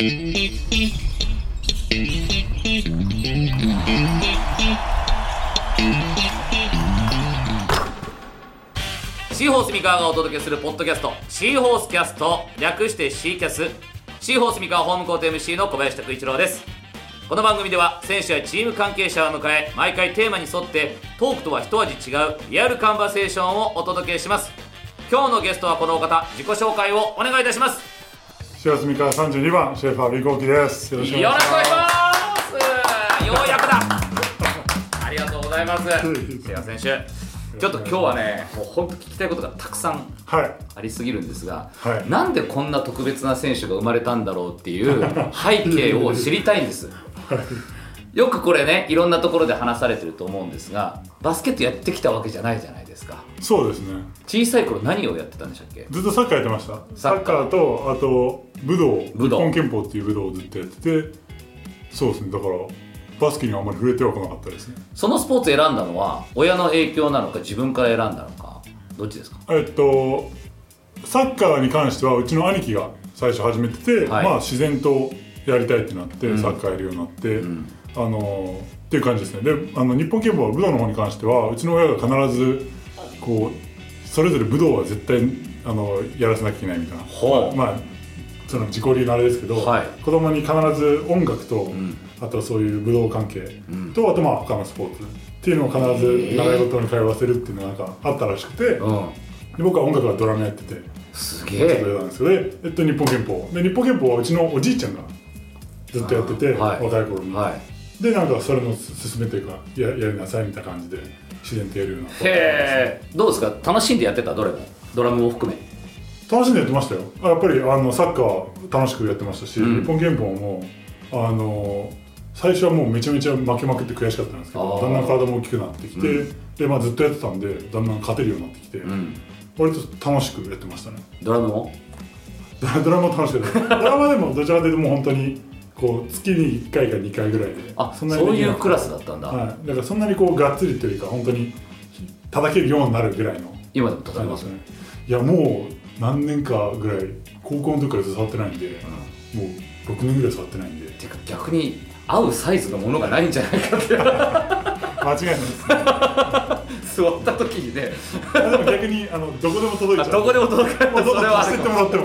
シーホース三河がお届けするポッドキャストシーホースキャスト略してシーキャス。シーホース三河ホームコート MC の小林拓一郎です。この番組では選手やチーム関係者を迎え毎回テーマに沿ってトークとは一味違うリアルカンバセーションをお届けします。今日のゲストはこのお方自己紹介をお願いいたします。白住から32番シェファービコーキです。よろしくおよ願いします。ようやくだ。ありがとうございます。瀬谷選手ちょっと今日はねもう本当聞きたいことがたくさんはい。ありすぎるんですが、はい。なんでこんな特別な選手が生まれたんだろうっていう背景を知りたいんですよくこれねいろんなところで話されてると思うんですがバスケットやってきたわけじゃないじゃないですか。そうですね。小さい頃何をやってたんでしたっけ？ずっとサッカーやってました。ササッカーとあと武道。武道。日本憲法っていう武道をずっとやってて。そうですね。だからバスケにはあんまり触れてはこなかったですね。そのスポーツ選んだのは親の影響なのか自分から選んだのかどっちですか？えっとサッカーに関してはうちの兄貴が最初始めてて、はい。まあ自然とやりたいってなって、うん。サッカーやるようになって、んあのっていう感じですね。であの日本憲法は武道の方に関してはうちの親が必ずこうそれぞれ武道は絶対あのやらせなきゃいけないみたいな。ほう。まあその自己流のあれですけど、はい。子供に必ず音楽と、ん。あとはそういう武道関係ん。と、あとまあ他のスポーツっていうのを必ず習い事に通わせるっていうのがなんかあったらしくて、うん。で僕は音楽はドラムやっててすげちょっとやえったんですけどで、えっと、日本憲法。で日本憲法はうちのおじいちゃんがずっとやってて、はい。若い頃に、はいでなんかそれの勧めというかややりなさいみたいな感じで自然とやるような。へえどうですか？楽しんでやってた？どれも？ドラムも含め。楽しんでやってましたよ。あやっぱりあのサッカーは楽しくやってましたし、うん。日本憲法もあの最初はもうめちゃめちゃ負けまくって悔しかったんですけどだんだん体も大きくなってきて、うで、まあ、ずっとやってたんでだんだん勝てるようになってきて、うん。割と楽しくやってましたね。ドラムも？ドドラマも楽しかった。ですドラマでもどちらかというともう本当にこう月に1回か2回ぐらいであそうなにできなくいうクラスだったんだ、はい、だからそんなにこうがっつりというか本当に叩けるようになるぐらいの。今でも叩きますね。いやもう何年かぐらい高校の時からずっと触ってないんで、もう6年ぐらい触ってないんで。てか逆に合うサイズのものがないんじゃないかって。間違いないです座った時にね。あでも逆にあのどこでも届いちゃう。どこでも届かないそれはてもらっても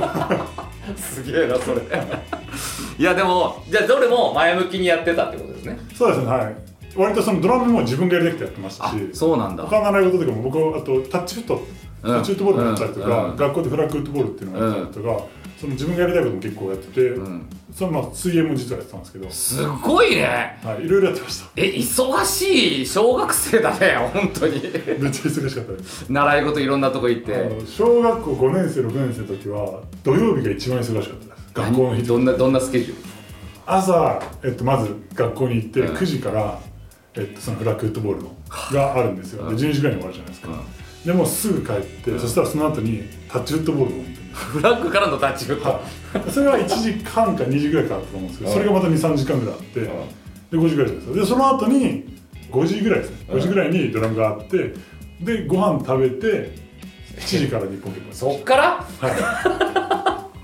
すげえなそれ。いやでもじゃあどれも前向きにやってたってことですね。そうですねはい。割とそのドラムも自分がやりたくてやってましたあしそうなんだ。他の習い事とかも僕はあとタッチフットタッチフットボールもやったりとか、うんうん。学校でフラッグフットボールっていうのをやったりとか、その自分がやりたいことも結構やってて、うん。そのまあ水泳も実はやってたんですけど、すごいね。はい、いろいろやってました。え忙しい小学生だね本当に。めっちゃ忙しかったです。習い事いろんなとこ行って。あの小学校5年生6年生の時は土曜日が一番忙しかったです。学校の日どんなどんなスケジュール？朝、えっと、まず学校に行って、うん。9時から、えっと、そのフラッグフットボールのがあるんですよ、うん。で12時ぐらいに終わるじゃないですか、うん。でもうすぐ帰って、そしたらその後にタッチフットボールをフラッグからのタッチフット、はい、それは1時間か2時ぐらいかかったと思うんですけど、うん。それがまた23時間ぐらいあって、で5時ぐらいですよ。でその後に5時ぐらいですね5時ぐらいにドラムがあってでご飯食べて7時から日本結そっから？は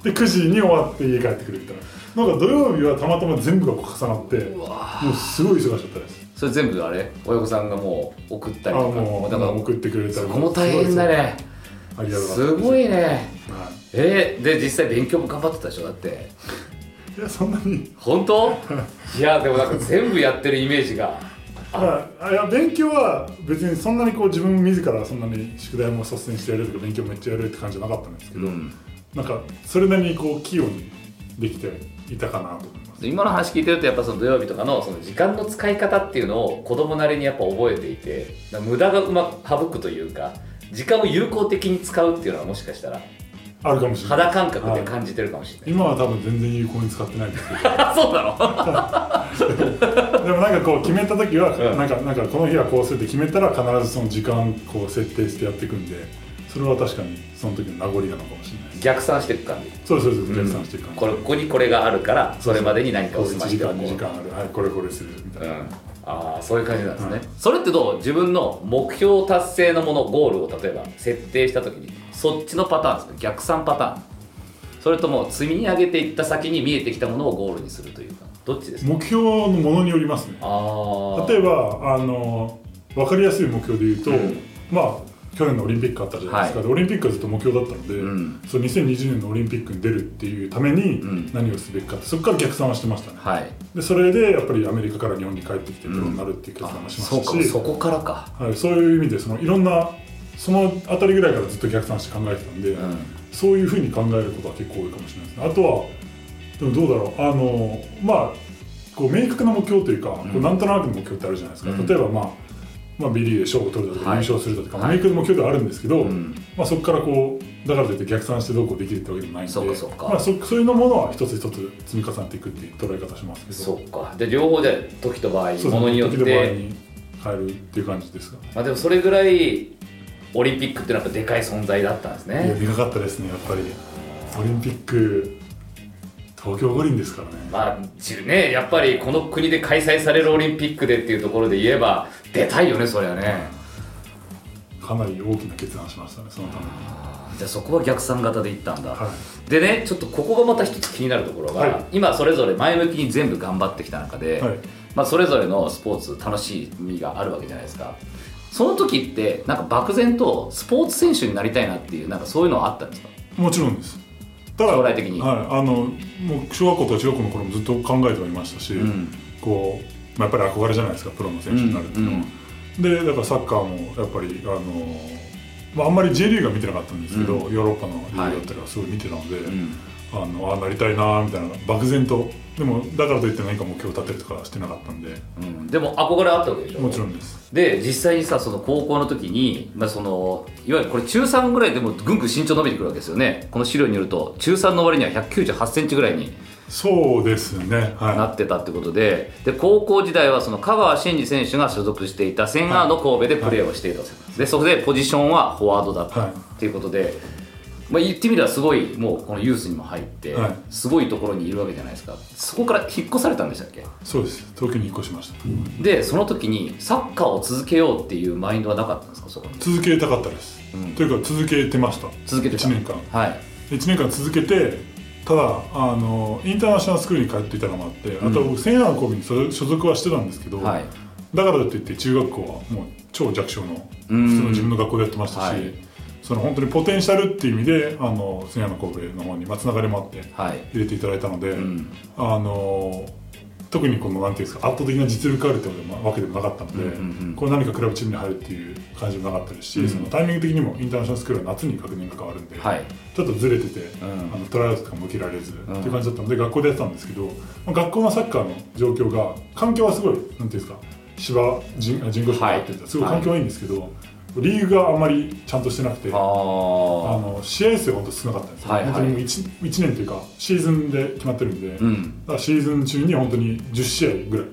い。で9時に終わって家帰ってくるみたいな。なんか土曜日はたまたま全部が重なってもうすごい忙しかったです。それ全部あれ？親御さんがもう送ったありとか。もうだから送ってくれたりそこも大変だねありがとうございます。すごいね。はえー、で実際勉強も頑張ってたでしょ？だって。い、いやそんなに。本当？いやでもなんか全部やってるイメージが。ああいや勉強は別にそんなにこう自分自らそんなに宿題も率先してやるとか勉強めっちゃやるって感じじゃなかったんですけど、うん。なんかそれなりにこう器用にできていたかなと思います。今の話聞いてるとやっぱその土曜日とかのその時間の使い方っていうのを子供なりにやっぱ覚えていて無駄がうまく省くというか時間を有効的に使うっていうのはもしかしたらあるかもしれない。肌感覚で感じてるかもしれない、今は多分全然有効に使ってないんです。け どあそうなの？でもなんかこう決めた時は、うん。なんかなんかこの日はこうするって決めたら必ずその時間こう設定してやっていくんでそれは確かにその時の名残なのかもしれない。逆算していく感じ。そうそうです逆算していく感じ、これここにこれがあるからそれまでに何かを済ま1時間しておこう2時間ある。はいこれこれする。みたいな、うん、ああそういう感じなんですね、はいそれってどう？自分の目標達成のものゴールを例えば設定した時にそっちのパターンですか？逆算パターン。それとも積み上げていった先に見えてきたものをゴールにするというかどっちですか？目標のものによりますね。あ例えばあの分かりやすい目標で言うと、うん。まあ去年のオリンピックあったじゃないですか、はい。でオリンピックはずっと目標だったので、うん。その2020年のオリンピックに出るっていうためにうん。何をすべきかってそこから逆算はしてましたね。はい。でそれでやっぱりアメリカから日本に帰ってきてプロになるっていう決断あもしましたし、かそこからか。はい、そういう意味でそのいろんなそのあたりぐらいからずっと逆算して考えてたんで、うん。そういうふうに考えることは結構多いかもしれないですね。あとはでもどうだろうあのまあこう明確な目標というか、こうなんとなくの目標ってあるじゃないですか、うん。例えばまあまあ、ビリーで賞を取るだとか、はい。優勝するだとか、はい明確な目標ではあるんですけど、うん。まあ、そこからこうだからといって逆算してどうこうできるってわけでもないんでそうかそうか。まあ、そそういうのものは一つ一つ積み重ねていくっていう捉え方しますけど。そっか。で両方で時と場合ものによっ時と場合てに変えるっていう感じですかね。まあでもそれぐらいオリンピックっていうのはやっぱでかい存在だったんですいやねでかかったですねやっぱり。オリンピック東京五輪ですからね、まあちねやっぱりこの国で開催されるオリンピックでっていうところで言えば出たいよねそりゃね。かなり大きな決断しましたねそのために。じゃあそこは逆算型でいったんだ、はい。でねちょっとここがまた一つ気になるところが、はい。今それぞれ前向きに全部頑張ってきた中で、はい。まあ、それぞれのスポーツ楽しみがあるわけじゃないですか。その時ってなんか漠然とスポーツ選手になりたいなっていうなんかそういうのはあったんですか？もちろんです。ただ将来的に。はい、あのもう小学校とか中学校の頃もずっと考えてはいましたし、うん。こう、まあ、やっぱり憧れじゃないですかプロの選手になるっていうのは、うんでだからサッカーもやっぱりあの、まあ、あんまり J リーグは見てなかったんですけど、うヨーロッパのリーグだったりはすごい見てたので、うんあのあなりたいなみたいな漠然と。でもだからといって何か目標を立てるとかはしてなかったんで。うん。でも憧れあったわけでしょ？もちろんです。で実際にさその高校の時に、まあ、そのいわゆるこれ中3ぐらいでもぐんぐん身長伸びてくるわけですよね。この資料によると中3の割には1 9 8センチぐらいにそうですね。なはってたってことで。で高校時代はその香川真司選手が所属していたセンアーの神戸でプレーをしていたんですよでそこでポジションはフォワードだったはい。っていうことで、まあ、言ってみればすごいもうこのユースにも入って、はい。すごいところにいるわけじゃないですか。そこから引っ越されたんでしたっけ？いそうです。東京に引っ越しました。でその時にサッカーを続けようっていうマインドはなかったんですか？そこに。続けたかったです、うん。というか続けてました。続けてた。1年間。はい。1年間続けてただあのインターナショナルスクールに通っていたのもあって、あと僕センアーの神戸に所所属はしてたんですけど、はい。だからといって中学校はもう超弱小の普うん。通の自分の学校でやってましたし、はいその本当にポテンシャルっていう意味であのセンアーの神戸の方にまあつながりもあってはい。入れていただいたので、うん。あの特にこのなんていうんですか圧倒的な実力あるってわけでもなかったので、うんうんうんこれ何かクラブチームに入るっていう感じもなかったですし、うん。そのタイミング的にもインターナショナルスクールは夏に学年が変わるんで、はい。ちょっとずれてて、ん。あのトライアウトとかも受けられず、っていう感じだったので学校でやってたんですけど、まあ、学校のサッカーの状況が環境はすごいなんていうんですか芝人あ人工芝が入ってて、すごい環境はいいんですけど、リーグがあんまりちゃんとしてなくて、あの試合数が本当少なかったんですよ、はいはい。本当にもう 1, 一年というかシーズンで決まってるんで、だうん。からシーズン中に本当に10試合ぐらい。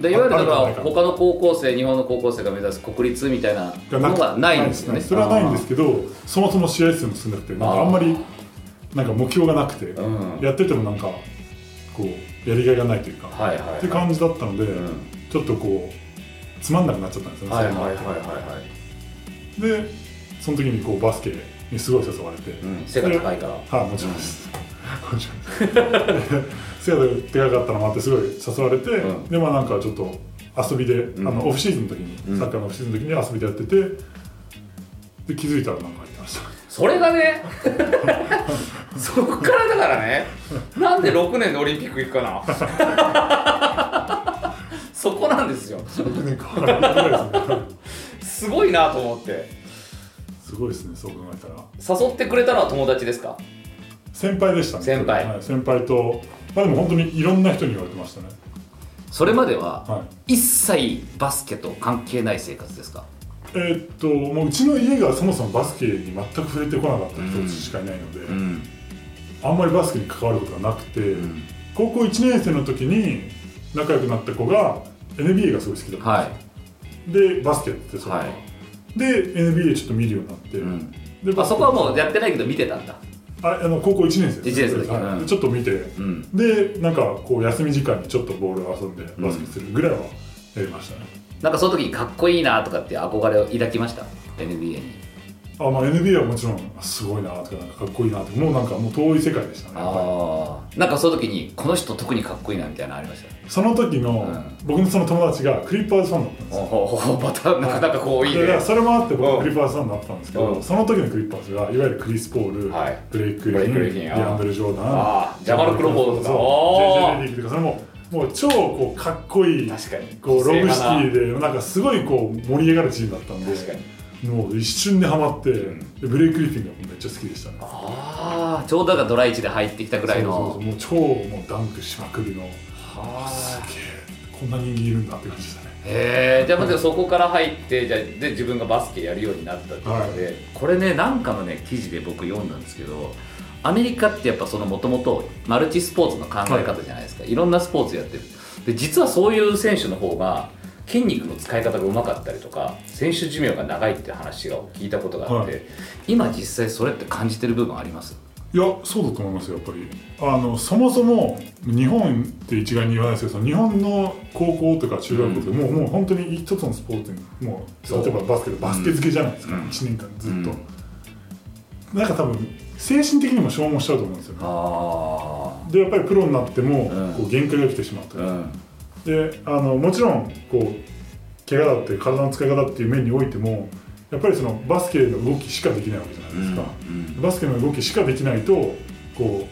でいわゆるだから他の高校生日本の高校生が目指す国立みたいなのがないんですよね。それはないんですけどそもそも試合数も少なくてなんかあんまりなんか目標がなくて、うん。やっててもなんかこうやりがいがないというか、はいはいはい。っていう感じだったので、うん。ちょっとこうつまんなくなっちゃったんですよね、はいはいはいはいでその時にこうバスケにすごい誘われて、うん。背が高いから。はい、もちろんです。もちろんです。背が高かったのもあってすごい誘われて、うん。でまあなんかちょっと遊びで、ん。あのオフシーズンの時に、うん。サッカーのオフシーズンの時に遊びでやっててで気づいたらなんか入ってました。それがね そこからだからねなんで6年でオリンピック行くかな。そこなんですよ。6年かすごいなと思って。すごいですね、そう考えたら。誘ってくれたのは友達ですか？先輩でしたね。先輩。はい、先輩と、まあでも本当にいろんな人に言われてましたね。それまでははい。一切バスケと関係ない生活ですか？えーっともううちの家がそもそもバスケに全く触れてこなかった人しかいないので、ん。あんまりバスケに関わることがなくて、うん。高校1年生の時に仲良くなった子が NBA がすごい好きだったんはですよ、でバスケやっててそれが、はい。で NBA ちょっと見るようになって、い、うん、であそこはもうややってないけど見てたんだ。ああの高校1年生一年生の時。はい。うん。でちょっと見てうん。でなんかこう休み時間にちょっとボールを遊んでバスケするぐらいはやりましたね、なんかその時にかっこいいなとかって憧れを抱きました？NBA に。あまあ NBA はもちろんすごいなとかなんかかっこいいなってもうなんかもう遠い世界でしたねああなんかその時にこの人特にかっこいいなみたいなのありました？その時の、うん。僕のその友達がクリッパーズファンだったんですよ。またなかなかこういいね。それもあってうん。僕クリッパーズファンになったんですけど、うん。その時のクリッパーズがいわゆるクリス・ポール、はい。ブレイク・グリー。ンディアンドレ・ジョーダンジャマルクロフォードとか。そう JJ レディとかそれももう超こうかっこいい確かに。こうロブシティででなんかすごいこう盛り上がるチームだったんで確かにもう一瞬でハマって、ブレイク・グリフィンがめっちゃ好きでしたね。ああちょうどだからドライチで入ってきたぐらいの。そうそうそうもう超もうダンクしまくりのはすげえ。こんな人間いるんだって感じでしたね。へえじゃあまずそこから入ってじゃあで自分がバスケやるようになったっていうことで、これねなんかのね記事で僕読んだんですけどアメリカってやっぱそのもともとマルチスポーツの考え方じゃないですか、い、ろんなスポーツやってる。で実はそういう選手の方が筋肉の使い方がうまかったりとか選手寿命が長いって話を聞いたことがあって、はい。今実際それって感じてる部分あります？いやそうだと思いますよやっぱり。あのそもそも日本って一概に言わないですけど日本の高校とか中学校ってもう,、もう本当に一つのスポーツにもう例えばバスケでバスケ漬けじゃないですか、うん。1年間ずっと、なんか多分精神的にも消耗しちゃうと思うんですよね。あでやっぱりプロになっても、うん。こう限界が来てしまうとあうん。であのもちろんこう怪我だって体の使い方っていう面においてもやっぱりそのバスケの動きしかできないわけじゃないですか、うんバスケの動きしかできないとこ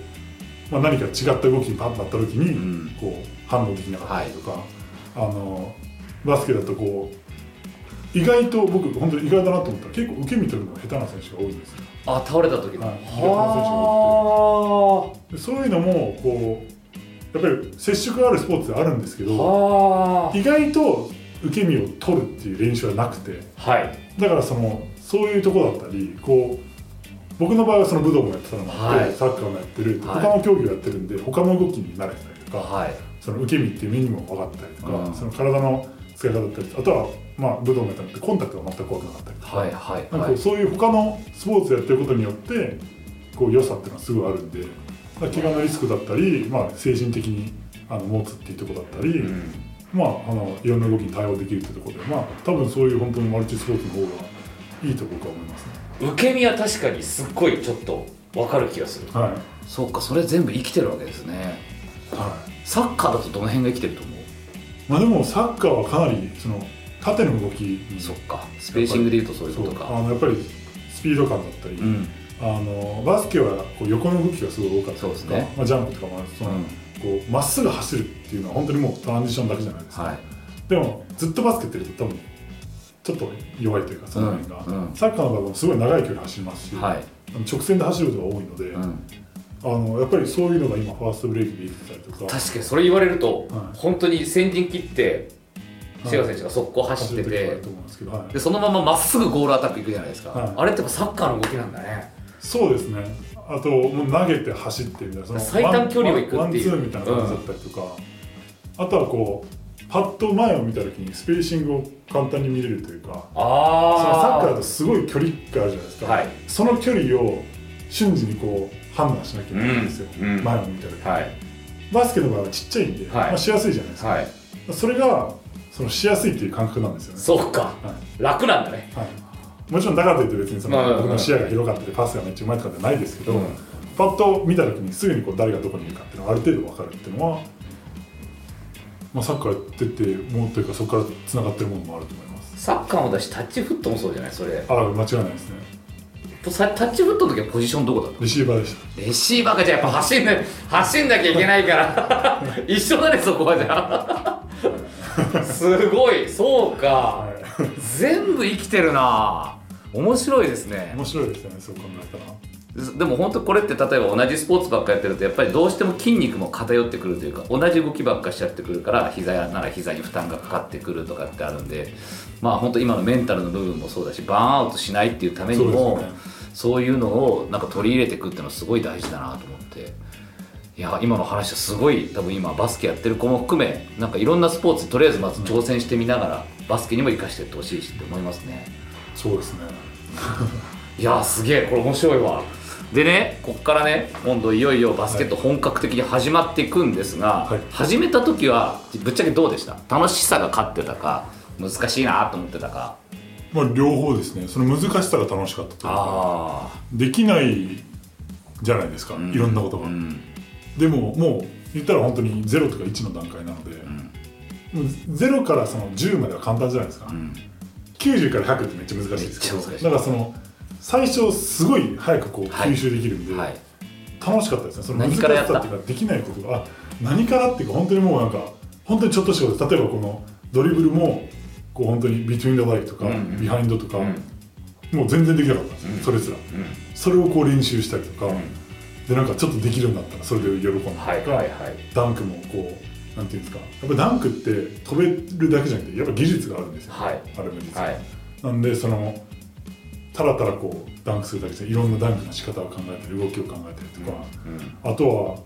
う、まあ、何か違った動きにパッとなった時に、うん。こう反応できなかったりとか、あのバスケだとこう意外と僕本当に意外だなと思ったら結構受け身取るのが下手な選手が多いんですよ。あ倒れた時の、はい。はでそういうのもこうやっぱり接触があるスポーツであるんですけあどは意外と受け身を取るっていう練習はなくて。あはい。だからそのそういうとこだったりこう僕の場合はその武道もやってたのもあって、はい。サッカーもやってる、はい。他の競技をやってるんで他の動きに慣れてたりとか、はい。その受け身っていう目にも分かったりとか、うん。その体の使い方だったりあとはまあ武道もやったのってコンタクトが全く怖くなかったりとか,、はいはいなんかそういう他のスポーツやってることによってこう良さっていうのはすごいあるんで怪我のリスクだったり、まあ、精神的にあの持つっていうところだったり、うん。まあ、あのいろんな動きに対応できるっていうところで、まあ、多分そういう本当にマルチスポーツの方がいいと僕は思いますね。受け身は確かにすっごいちょっと分かる気がする。はい。そうかそれ全部生きてるわけですね。はい。サッカーだとどの辺が生きてると思う？まあ、でもサッカーはかなりその縦の動きにそっか。スペーシングでいうとそういうことか。あのやっぱりスピード感だったり、うん。あのバスケはこう横の動きがすごい多かったりとか、そうですね。まあ、ジャンプとかもその、うん。こうまっすぐ走るっていうのは本当にもうトランジションだけじゃないですか、はい。でもずっとバスケってると多分ちょっと弱いというかその辺が、うんうん。サッカーの場合もすごい長い距離走りますし、はい。直線で走ることが多いので、うん。あのやっぱりそういうのが今ファーストブレイクで生きてたりとか。確かにそれ言われると、はい。本当に先陣切ってはい。シェガ選手が速攻走ってて、はい。でそのまままっすぐゴールアタックいくじゃないですか、はい。あれってサッカーの動きなんだね。そうですね。あともう投げて走ってみたいなその最短距離を行くっていう。ワンツーみたいな感じだったりとか、あとはこうパッと前を見た時にスペーシングを簡単に見れるというかそのサッあカーだとすごい距離があるじゃないですか、はい。その距離を瞬時にこう判断しなきゃいけないんですよ、うん。うん。前を見た時、はい。バスケの場合はちっちゃいんで、はい。まあ、しやすいじゃないですか、はい。それがそのしやすいっていう感覚なんですよね。そうか。はい。楽なんだね。はい、もちろんだからといって別にその、僕の視野が広かったりパスがめっちゃうまいとかじゃないですけど、うん。パッと見た時にすぐにこう誰がどこにいるかっていうのがある程度分かるっていうのは、まあ、サッカーやっててもうというかそこからつながってるものもあると思います。サッカーもだしタッチフットもそうじゃない？それ。ああ間違いないですね。さタッチフットの時はポジションどこだったレシーバーでした。レシーバーがじゃあやっぱ走んな走んなきゃいけないから。一緒だねそこはじゃあ。すごい。そうか。はい。全部生きてるな。面白いですね。面白いですよねそう考えたらでも本当これって例えば同じスポーツばっかやってるとやっぱりどうしても筋肉も偏ってくるというか同じ動きばっかしちゃってくるから膝やなら膝に負担がかかってくるとかってあるんでまあ本当今のメンタルの部分もそうだしバーンアウトしないっていうためにもそういうのをなんか取り入れていくっていうのはすごい大事だなと思って。いや今の話はすごい多分今バスケやってる子も含めなんかいろんなスポーツとりあえずまず挑戦してみながらバスケにも生かしていってほしいしって思いますね。そうですね。いやーすげえこれ面白いわでねこっからね今度いよいよバスケット本格的に始まっていくんですが、はい。始めた時はぶっちゃけどうでした？楽しさが勝ってたか難しいなと思ってたか。まあ両方ですね。その難しさが楽しかったというか。あできないじゃないですか、あいろんなことが、うん。でももう言ったら本当に0とか1の段階なので、もう0からその10までは簡単じゃないですか、うん。90から100ってめっちゃ難しいですけど。だからその最初すごい早くこうはい吸収できるんで、はい。楽しかったですね。その難しさっていうかできないことがあ何からっていうか本当にもうなんか本当にちょっとしたこと。例えばこのドリブルもこう本当にビ t ゥイン the line とか、うん。うんビハインドとか、うん。もう全然できなかったんですよ、うん。それすら。うん。それをこう練習したりとか、うん。でなんかちょっとできるようになったらそれで喜んだりとか、はいはいはい。ダンクもこうなんていうんですかやっぱダンクって飛べるだけじゃなくてやっぱ技術があるんですよ、はい。あれも実は、はい。なんでそのただただこうダンクするだけじゃ。いろんなダンクの仕方を考えたり動きを考えたりとか、あとは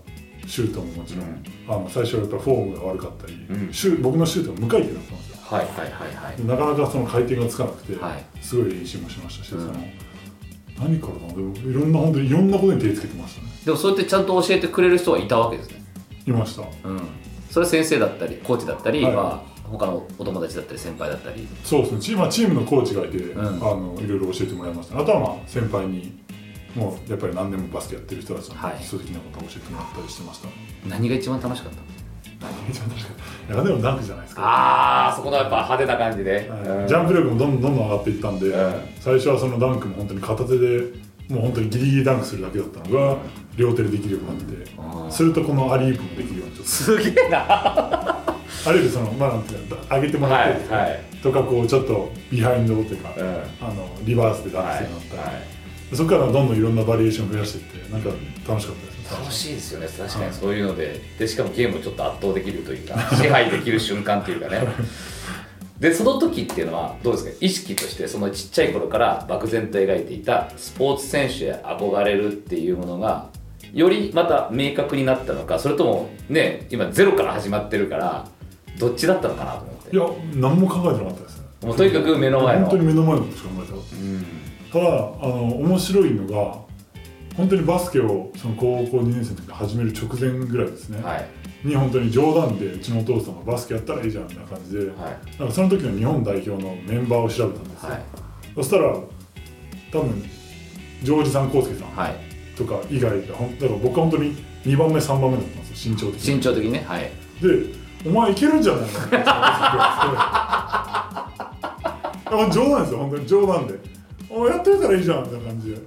シュートももちろん、うん。あの最初はやっぱフォームが悪かったり、うん。シュ僕のシュートが無回転だったんですよ。はいはいはいはい。でなかなかその回転がつかなくて、はい。すごい練習もしましたし、うん。その何からかなでもいろんな本当にいろんなことに手つけてましたね。でもそうやってちゃんと教えてくれる人はいたわけですね。いました。うん。それは先生だったりコーチだったり、はい。まあ他のお友達だったり先輩だったり。そうですね。チーム,、まあ、チームのコーチがいて、ん。あのいろいろ教えてもらいました、あとはまあ先輩にもうやっぱり何年もバスケやってる人たちのはい。基礎的なことを教えてもらったりしてました、何が一番楽しかった？何が一番確かにいやでもダンクじゃないですか。ああそこのやっぱ派手な感じで、はい。ジャンプ力もどんどんどんどん上がっていったんで、うん。最初はそのダンクも本当に片手でもう本当にギリギリダンクするだけだったのが両手でできるようになってあーするとこのアリウープもできるようにちょっすげえなあるいはそのまあなんていうか上げてもらって、いはい。とかこうちょっとビハインドというか、うん。あのリバースでになったり、はいそこからどんどんいろんなバリエーションを増やしていってなんか楽しかったです。ね楽しいですよね。確かにそういうのででしかもゲームをちょっと圧倒できるというか 支配できる瞬間っていうかね。でその時っていうのはどうですか？意識としてそのちっちゃい頃から漠然と描いていたスポーツ選手へ憧れるっていうものがよりまた明確になったのかそれともね今ゼロから始まってるからどっちだったのかなと思って。いや何も考えてなかったですね。もうとにかく目の前の。本当に目の前のことしか考えてなかった。うん。ただあの面白いのが本当にバスケをその高校2年生の時に始める直前ぐらいですね、はい。に本当に冗談でうちのお父さんがバスケやったらいいじゃんみたいな感じで、はい。なんかその時の日本代表のメンバーを調べたんですよ、はい。そしたら多分ジョージさん康介さんはい。とか以外がほんだから僕は本当に2番目3番目だったんですよ身長的に。身長的にねはい。でお前いけるんじゃない。冗談ですよ本当に。冗談で。お前やってみたらいいじゃんみたいな感じで。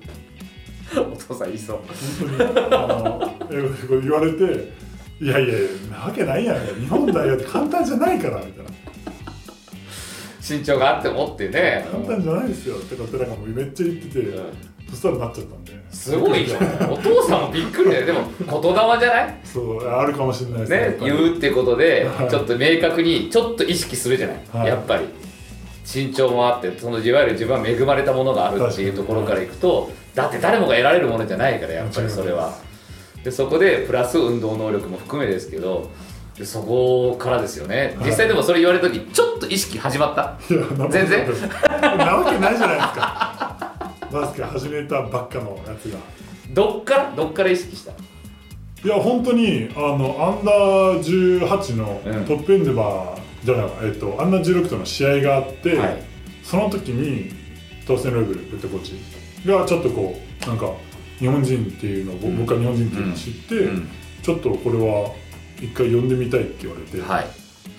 お父さんいそう。本当に。あの英語で言われていやいやいやなわけないやん。日本代表って簡単じゃないからみたいな。身長があってもってね。簡単じゃないですよ。ってかってなんかもうめっちゃ言ってて、うん。そしたらなっちゃったんですごいよお父さんもびっくりだよ。でも言霊じゃない？そうあるかもしれないですね言うってことではい。ちょっと明確にちょっと意識するじゃない、はい。やっぱり。身長もあってそのいわゆる自分は恵まれたものがあるっていうところからいくとだって誰もが得られるものじゃないからやっぱりそれは。でそこでプラス運動能力も含めですけどでそこからですよね。実際でもそれ言われた時ちょっと意識始まった？全然？なわけないじゃないですかバスケ始めたばっかのやつが。どっから？どっから意識した？いや本当にあのアンダー18のうん。トップエンデバーじゃないわ、えっとアンダー16との試合があって、はい。その時に当選レベルヘッドコーチがちょっとこうなんか日本人っていうのを、ぼうん。僕は日本人っていうのを知って、うん。ちょっとこれは一回呼んでみたいって言われて、はい。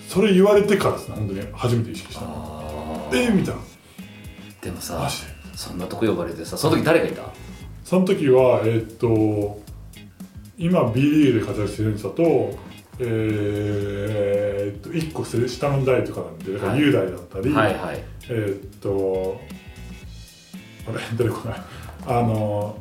それ言われてからですね本当に初めて意識したの。あー。えー、みたいな。でもさマジでそんなとこ呼ばれてさその時誰がいた？その時はえーっと今 B リーグで活躍してる人だとえーっと1個下の代とかなんでだからはい。雄大だったり、はいはい。えーっとあれ出てこな？いあの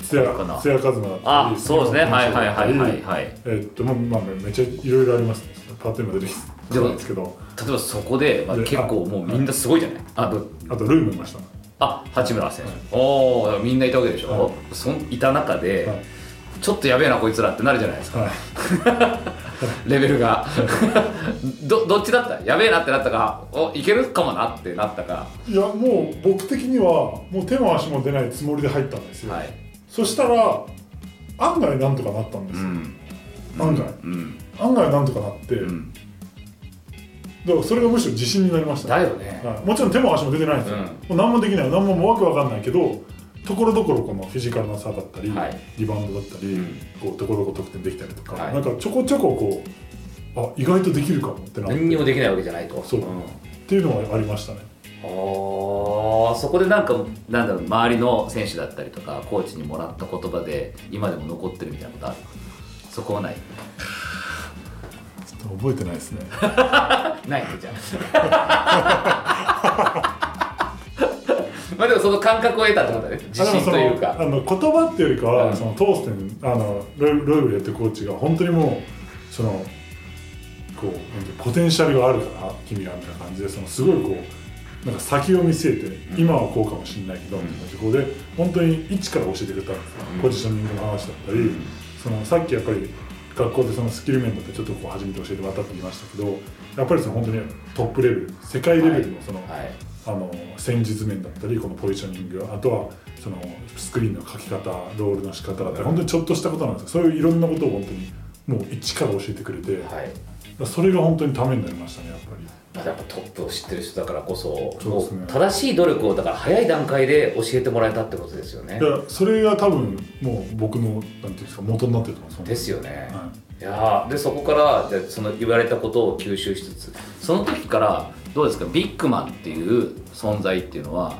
津屋かな？津屋一馬だったりあそうですね。はいはいはいはいいはい。えーっとまあ、まあ、めっちゃいろいろありますね。パッと今出てきてるんですけど。例えばそこで、まあ、で結構もうみんなすごいじゃない？あどあとルイもいましたねあ八村選手、おおみんないたわけでしょ、はい。そんいた中で、はい。ちょっとやべえなこいつらってなるじゃないですか。はい。レベルが。どどっちだった？やべえなってなったかおいけるかもなってなったかいやもう僕的にはもう手も足も出ないつもりで入ったんですよ、はい。そしたら案外なんとかなったんですよ、うん。案外。うん。案外なんとかなって、うんだからそれがむしろ自信になりました、だよね。はい、もちろん手も足も出てないんですよ、うん。もう何もできない。何ももうわけわかんないけどところどころこのフィジカルの差だったり、はい。リバウンドだったり、うん。こうところどころ得点できたりとか、はい。なんかちょこちょここうあ意外とできるかもってなって。何にもできないわけじゃないと。そう、ん。っていうのはありましたね。あー。そこでなんかなんだろう周りの選手だったりとかコーチにもらった言葉で今でも残ってるみたいなことある？そこはない？覚えてないですね。ないねじゃあ まあでもその感覚を得たってことだね。自信というか。あの言葉っていうよりかは、うん。そのトーステンあのロイロイブルやってるコーチが本当にもうそのこうポテンシャルがあるから君はみたいな感じでそのすごいこうなんか先を見据えて、うん。今はこうかもしれないけど、うん。みたいなところで本当に一から教えてくれたんですよ、うん。ポジショニングの話だったり、うん。そのさっきやっぱり学校でそのスキル面だってちょっとこう初めて教えてもらったって言いましたけどやっぱりその本当にトップレベル世界レベルのその、はい。あの戦術面だったりこのポジショニングあとはそのスクリーンの書き方ロールの仕方だったり本当にちょっとしたことなんですよ。そういういろんなことを本当にもう一から教えてくれて、はい。らそれが本当にためになりましたねやっぱり。まあやっぱトップを知ってる人だからこそそね。正しい努力をだから早い段階で教えてもらえたってことですよね。それが多分もう僕のなんていうんですか元になってると思いますですよね、はい。いやーでそこからじゃあその言われたことを吸収しつつその時からどうですかビッグマンっていう存在っていうのは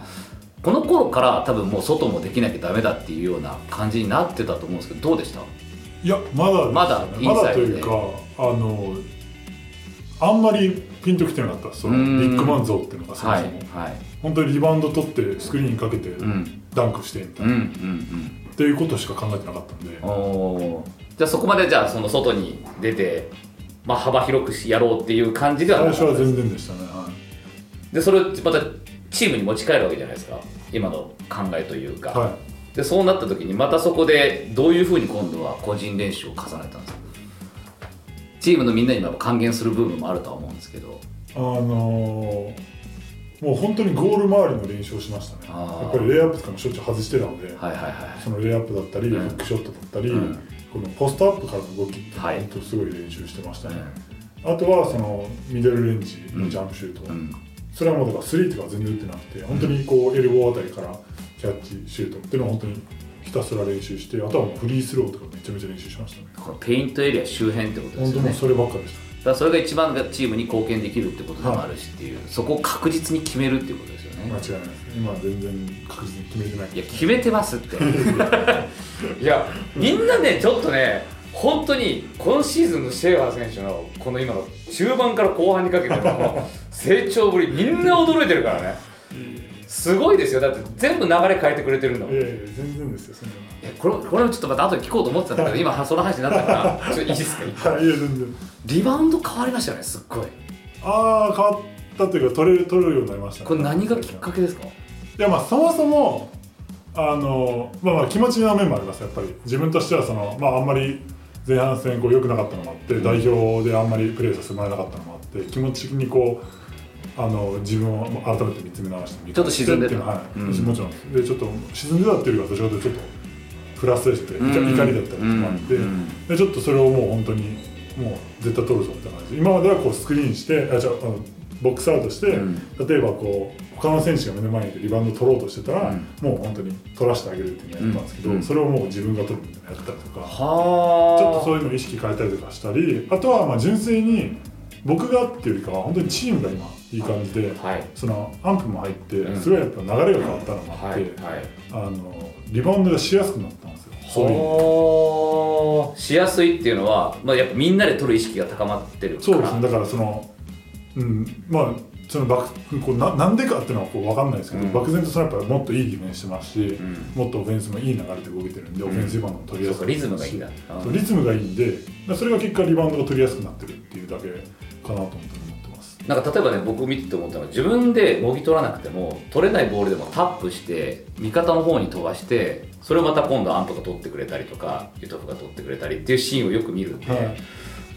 この頃から多分もう外もできなきゃダメだっていうような感じになってたと思うんですけどどうでした？いやまだね。まだインまサイドで。だというかあのあんまりピンときてなかったそのビッグマン像っていうのがそもはいそも、はい本当にリバウンド取ってスクリーンかけてうん。ダンクしてみたいな、うんうんっていうことしか考えてなかったんで。じゃあそこまでじゃあその外に出て、まあ、幅広くしやろうっていう感じでは最初は全然でしたね、はい。でそれをまたチームに持ち帰るわけじゃないですか。今の考えというか、はでそうなった時にまたそこでどういうふうに今度は個人練習を重ねたんですか？チームのみんなにも還元する部分もあるとは思うんですけど。い、あのーもう本当にゴール周りの練習をしましたね。やっぱりレイアップとかもしょっちゅう外してたので、はいはいはいそのレイアップだったり、うん。フックショットだったり、うん。このポストアップからの動きってはい。本当すごい練習してましたね、あとはそのミドルレンジのジャンプシュート、うん。それはもうだからスリーとか全然打ってなくて本当にこうエルボーあたりからキャッチシュートっていうのを本当にひたすら練習してあとはもうフリースローとかめちゃめちゃ練習しましたね。このペイントエリア周辺ってことですよね。本当にそればっかでした。だからそれが一番チームに貢献できるってことでもあるしっていう、そこを確実に決めるっていうことですよね。間違いないです。今は全然確実に決めてないいや決めてますって。いやみんなねちょっとね本当に今シーズンのシェーファー選手のこの今の中盤から後半にかけての成長ぶりみんな驚いてるからねすごいですよ。だって全部流れ変えてくれてるんだもんいええ全然ですよそんなやこれこれをちょっとまた後で聞こうと思ってたんだけど今その話になったから。ちょっといいですか？いいや全然。リバウンド変わりましたよねすっごい。ああ変わったというか取れる取れるようになりましたね。これ何がきっかけですか？いやまあそもそもあのまあまあ気持ちの面もありますやっぱり。自分としてはそのまああんまり前半戦こう良くなかったのもあって、代表であんまりプレーさせてもらえなかったのもあって気持ち的にこうあの自分を改めて見つめ直してちょっと沈んでたっていうのははい、うん。もちろんでちょっと沈んでたっていうよりはどちらかというとちょっとフラストレーションで怒りだったりとかもあって、うん。でちょっとそれをもう本当にもう絶対取るぞみたいな感じ。で今まではこうスクリーンしてあじゃああのボックスアウトして、うん。例えばこう他の選手が目の前にいてリバウンド取ろうとしてたら、うん。もう本当に取らせてあげるっていうのをやったんですけど、うん。それをもう自分が取るみたいなのやったりとか、はちょっとあそういうのを意識変えたりとかしたりあとはまあ純粋に僕がっていうよりかは本当にチームが今いい感じで、はい。そのアンプも入って、うん。すごいやっぱ流れが変わったのもあって、はいはい。あのリバウンドがしやすくなったんですよ。そうしやすいっていうのは、まあ、やっぱみんなで取る意識が高まってるから。そうですね。だからそのうんまあその漠こうななんでかっていうのはこう分かんないですけど、うん。漠然とそのやっぱもっといいディフェンスしてますし、うん。もっとオフェンスもいい流れで動けてるんで、うん。オフェンスリバウンドも取りやすくそうかリズムがいいんだ。そうリズムがいいんでそれが結果リバウンドが取りやすくなってるっていうだけかなと思って思ます。なんか例えばね僕見てて思ったのは自分でもぎ取らなくても取れないボールでもタップして味方の方に飛ばしてそれをまた今度アンプが取ってくれたりとかユトフが取ってくれたりっていうシーンをよく見るんで、はい。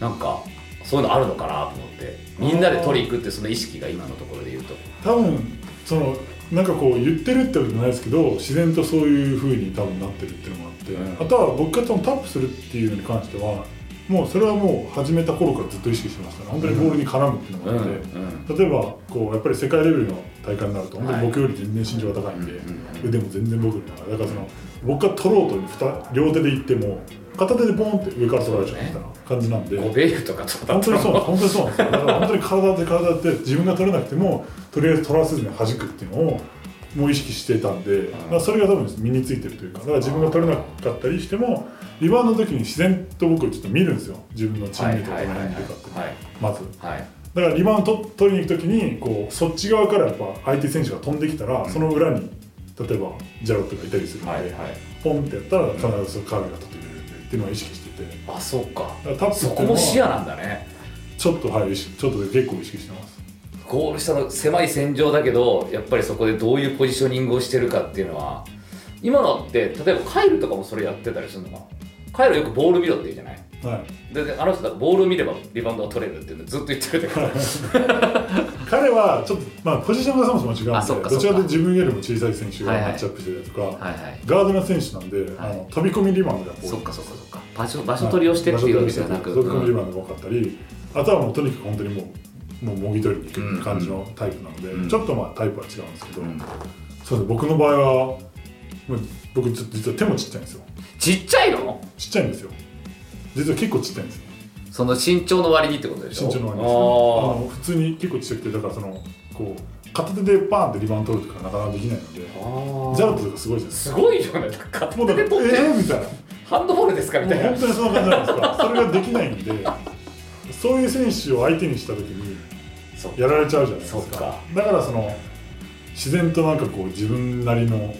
なんかそういうのあるのかなと思ってみんなで取りに行くってその意識が今のところで言うと。多分そのなんかこう言ってるってことじゃないですけど自然とそういう風に多分なってるっていうのもあって、うん。あとは僕がそのタップするっていうのに関してはもうそれはもう始めた頃からずっと意識してました。ね本当にボールに絡むっていうのがあって、例えばこうやっぱり世界レベルの大会になると本当に僕より全然身長が高いんで、腕も全然僕よりだからその僕が取ろうと二両手で行っても片手でボンって上から取られちゃうみたいな感じなんで、ゴベールとかと本当にそうなんです本当にそう。なんですよだから本当に体で体で自分が取れなくてもとりあえず取らせずに弾くっていうのをもう意識してたんで、だからそれが多分身についてるというかだから自分が取れなかったりしてもリバウンドの時に自然と僕ちょっと見るんですよ。自分のチームメイトがどの辺にいるかってまず。はい。だからリバウンドと取りに行く時にこうそっち側からやっぱ相手選手が飛んできたら、その裏に例えばジャロットがいたりするので、はいはい。ポンってやったら必ず彼が取ってくれるっていうのは意識してて。あそうか。だかそこも視野なんだね。ちょっとはいちょっとで結構意識してます。ゴール下の狭い戦場だけどやっぱりそこでどういうポジショニングをしてるかっていうのは今のって例えばカイルとかもそれやってたりするのかな？カイルよくボール見ろって言うじゃない？はい。でであの人だボールを見ればリバウンドが取れるってずっと言ってるんだけど。彼はちょっと、まあ、ポジションがそもそも違うんでどちらかというと自分よりも小さい選手がマッチアップしてたりとか、はいはい。ガードの選手なんで、はい。あの飛び込みリバウンドが多い。そっかそっかそっか。場所場所取りをしてっていうわけじゃなく、飛び込みリうんバウンドが多かったり、あとはもうとにかく本当にもうもうもぎ取りに行くっていう感じのタイプなので、うん。ちょっとまあタイプは違うんですけど、うん。そうです僕の場合は僕ちょっと実は手もちっちゃいんですよちっちゃいの？ちっちゃいんですよ。実は結構ちっちゃいんですよ。その身長の割にってことでしょ？身長の割に。ですねああの普通に結構ちっちゃくてだからそのこう片手でバーンってリバウンド取るとかなかなかできないのでー。ジャロットとかすごいじゃないですすかごいよね片手で取って、えー、みたいな。ハンドボールですか？みたいな。本当にそんな感じなんですか。それができないんでそういう選手を相手にした時にやられちゃうじゃないですか。だからその自然となんかこう自分なりの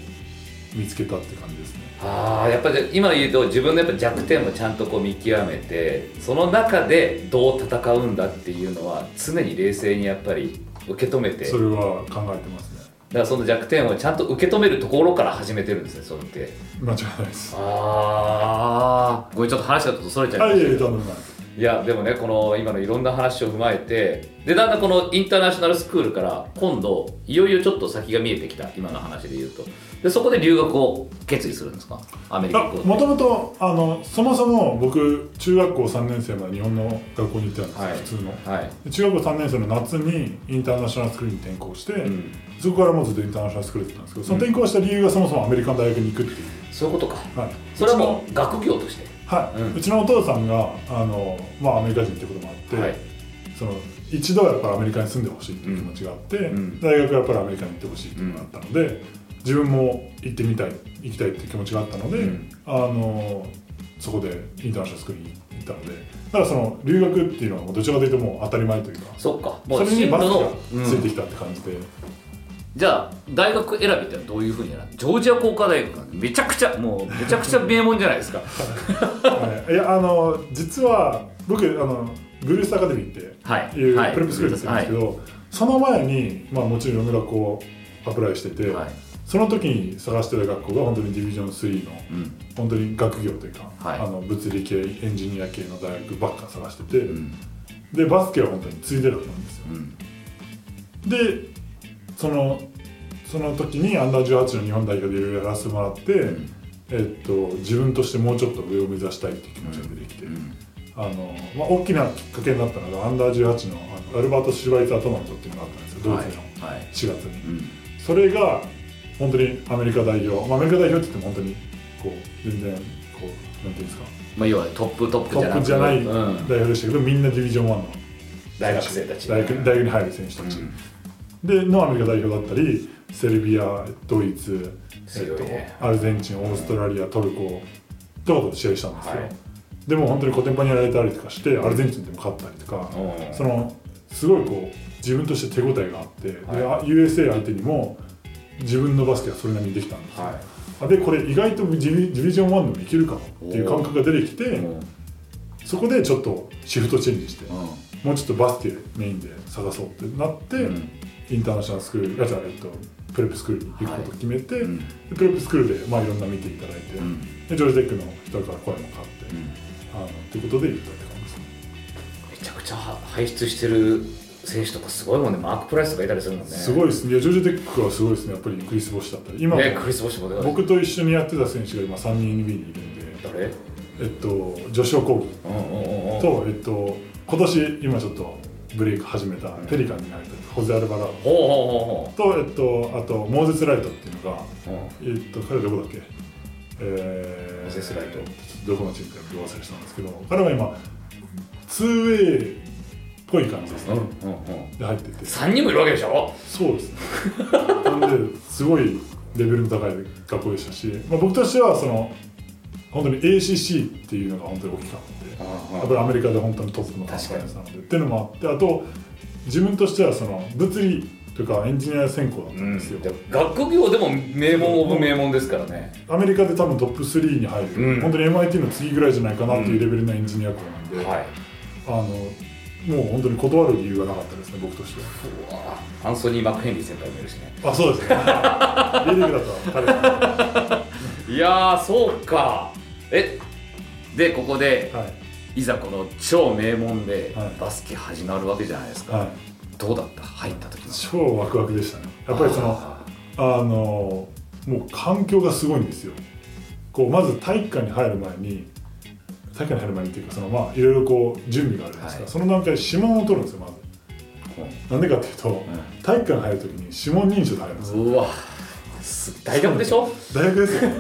見つけたって感じああやっぱり今言うと自分のやっぱ弱点をちゃんとこう見極めてその中でどう戦うんだっていうのは常に冷静にやっぱり受け止めて。それは考えてますね。だからその弱点をちゃんと受け止めるところから始めてるんですねそうやって。間違いないです。ああごめんちょっと話がちょっとそれちゃいまはいしたけどいやでもねこの今のいろんな話を踏まえてでだんだんこのインターナショナルスクールから今度いよいよちょっと先が見えてきた今の話で言うと。でそこで留学を決意するんですか？アメリカもともと。あのそもそも僕中学校3年生まで日本の学校に行ってたんですよ、はい。普通の。はい、で中学校3年生の夏にインターナショナルスクールに転校して、うん、そこからもうずっとインターナショナルスクールだったんですけどその転校した理由がそもそもアメリカの大学に行くっていう、そういうことかはい、それはもう学業としてはい、うん。うちのお父さんがあの、まあ、アメリカ人ってこともあって、はい。その一度はやっぱりアメリカに住んでほしいっていう気持ちがあって、うん。大学はやっぱりアメリカに行ってほしいっていうのがあったので、自分も行ってみたい行きたいっていう気持ちがあったので、うん。あのそこでインターナショナルスクールに行ったのでだからその留学っていうのはどちらかというともう当たり前というかそっか。もそうれにバスの、がついてうんきたって感じで、じゃあ大学選びってどういうふうに選んだジョージア工科大学なんてめちゃくちゃもうめちゃくちゃ名門じゃないですか。はい。いやあの実は僕あのブルースアカデミーってはいいうはい。プレップスクールってんですけど、その前に、まあ、もちろんいろんな学校をアプライしてて、はい。その時に探してた学校が本当にディビジョン3のうん。本当に学業というか、はい。あの物理系エンジニア系の大学ばっか探してて、うん。でバスケは本当についでだったんですよ。うん。でそのその時にアンダー18の日本代表でいろいろやらせてもらって、うん。えっと、自分としてもうちょっと上を目指したいっていう気持ちが出てきて、うん。あのまあ、大きなきっかけになったのがアンダー18のあのアルバート・シュバイツァートーナメントっていうのがあったんですよドイツの。はい。はい4月に、うん。それが本当にアメリカ代表、まあ、アメリカ代表って言っても本当にこう全然こうなんていうんですか。まあ要はトップトップトじゃなく。ップじゃないうん。代表でしたけど、みんなディビジョン1の大学生たち。大学に入る選手たち、でのアメリカ代表だったりセルビアドイツ、えっとアルゼンチンオーストラリアトルコと試合したんですよ、はい。でも本当にコテンパンにやられたりとかしてアルゼンチンでも勝ったりとか、うんそのすごいこう自分として手応えがあって、ではあ USA 相手にも自分のバスケはそれなりにできたんですよ、はあでこれ意外とディビディビジョン1でもいけるかもっていう感覚が出てきて、いうん。そこでちょっとシフトチェンジして、うもうちょっとバスケメインで探そうってなって、んインターナショナルスクールあじゃあ、えっと、プレップスクールに行くことを決めて、うん。でプレップスクールで、まあ、いろんな見ていただいて、うん。でジョージア・テックの人から声もかかって、うんあのっていうことで行ったって感じです。ねめちゃくちゃ輩出してる選手とかすごいもんねマーク・プライスとかいたりするもんね。すごいですね。ジョージア・テックはすごいですね。やっぱりクリス・ボッシュだったり。今クリス・ボッシュも僕と一緒にやってた選手が今3人 NBA にいるんで。誰？えっとジョシュ・コーギうんうんうんうんうん。と、えっと、今年今ちょっとブレイク始めたペリカンに入ったホゼ・アルバラード。と、えっと、あとモーゼス・ライトっていうのが、えっと、彼どこだっけ？えー、モーゼスライト。どこのチームかど忘れしたんですけど彼は今 2way っぽい感じですね、で入ってて。3人もいるわけでしょ？そうですね。なんですごいレベルの高い学校でしたし、まあ、僕としてはその本当に ACC っていうのが本当に大きかったのでやっぱりアメリカで本当にトップのカンファレンスなのでっていうのもあってあと自分としてはその物理とかエンジニア専攻だったんですよ、で学校業でも名門オブ名門ですからね。アメリカで多分トップ3に入る、うん。本当に MIT の次ぐらいじゃないかなっていうレベルのエンジニア校なんで、はい。あのもう本当に断る理由がなかったですね僕としては。アンソニー・マクヘンリー先輩もいるしね。あそうですね。B リーグだったら彼はいやーそうかえでここではい。ざこの超名門ではい。バスケ始まるわけじゃないですか、はい。どうだった？入った時の。超ワクワクでしたね。やっぱりそのああのもう環境がすごいんですよ。こうまず体育館に入る前に体育館に入る前にっていうかそのまあいろいろこう準備があるじゃないですか、はい。その段階で指紋を取るんですよまず。ーなんでかっていうと、体育館に入るときに指紋認証で入るんですよ。うわ。す大学でしょ大学ですよ。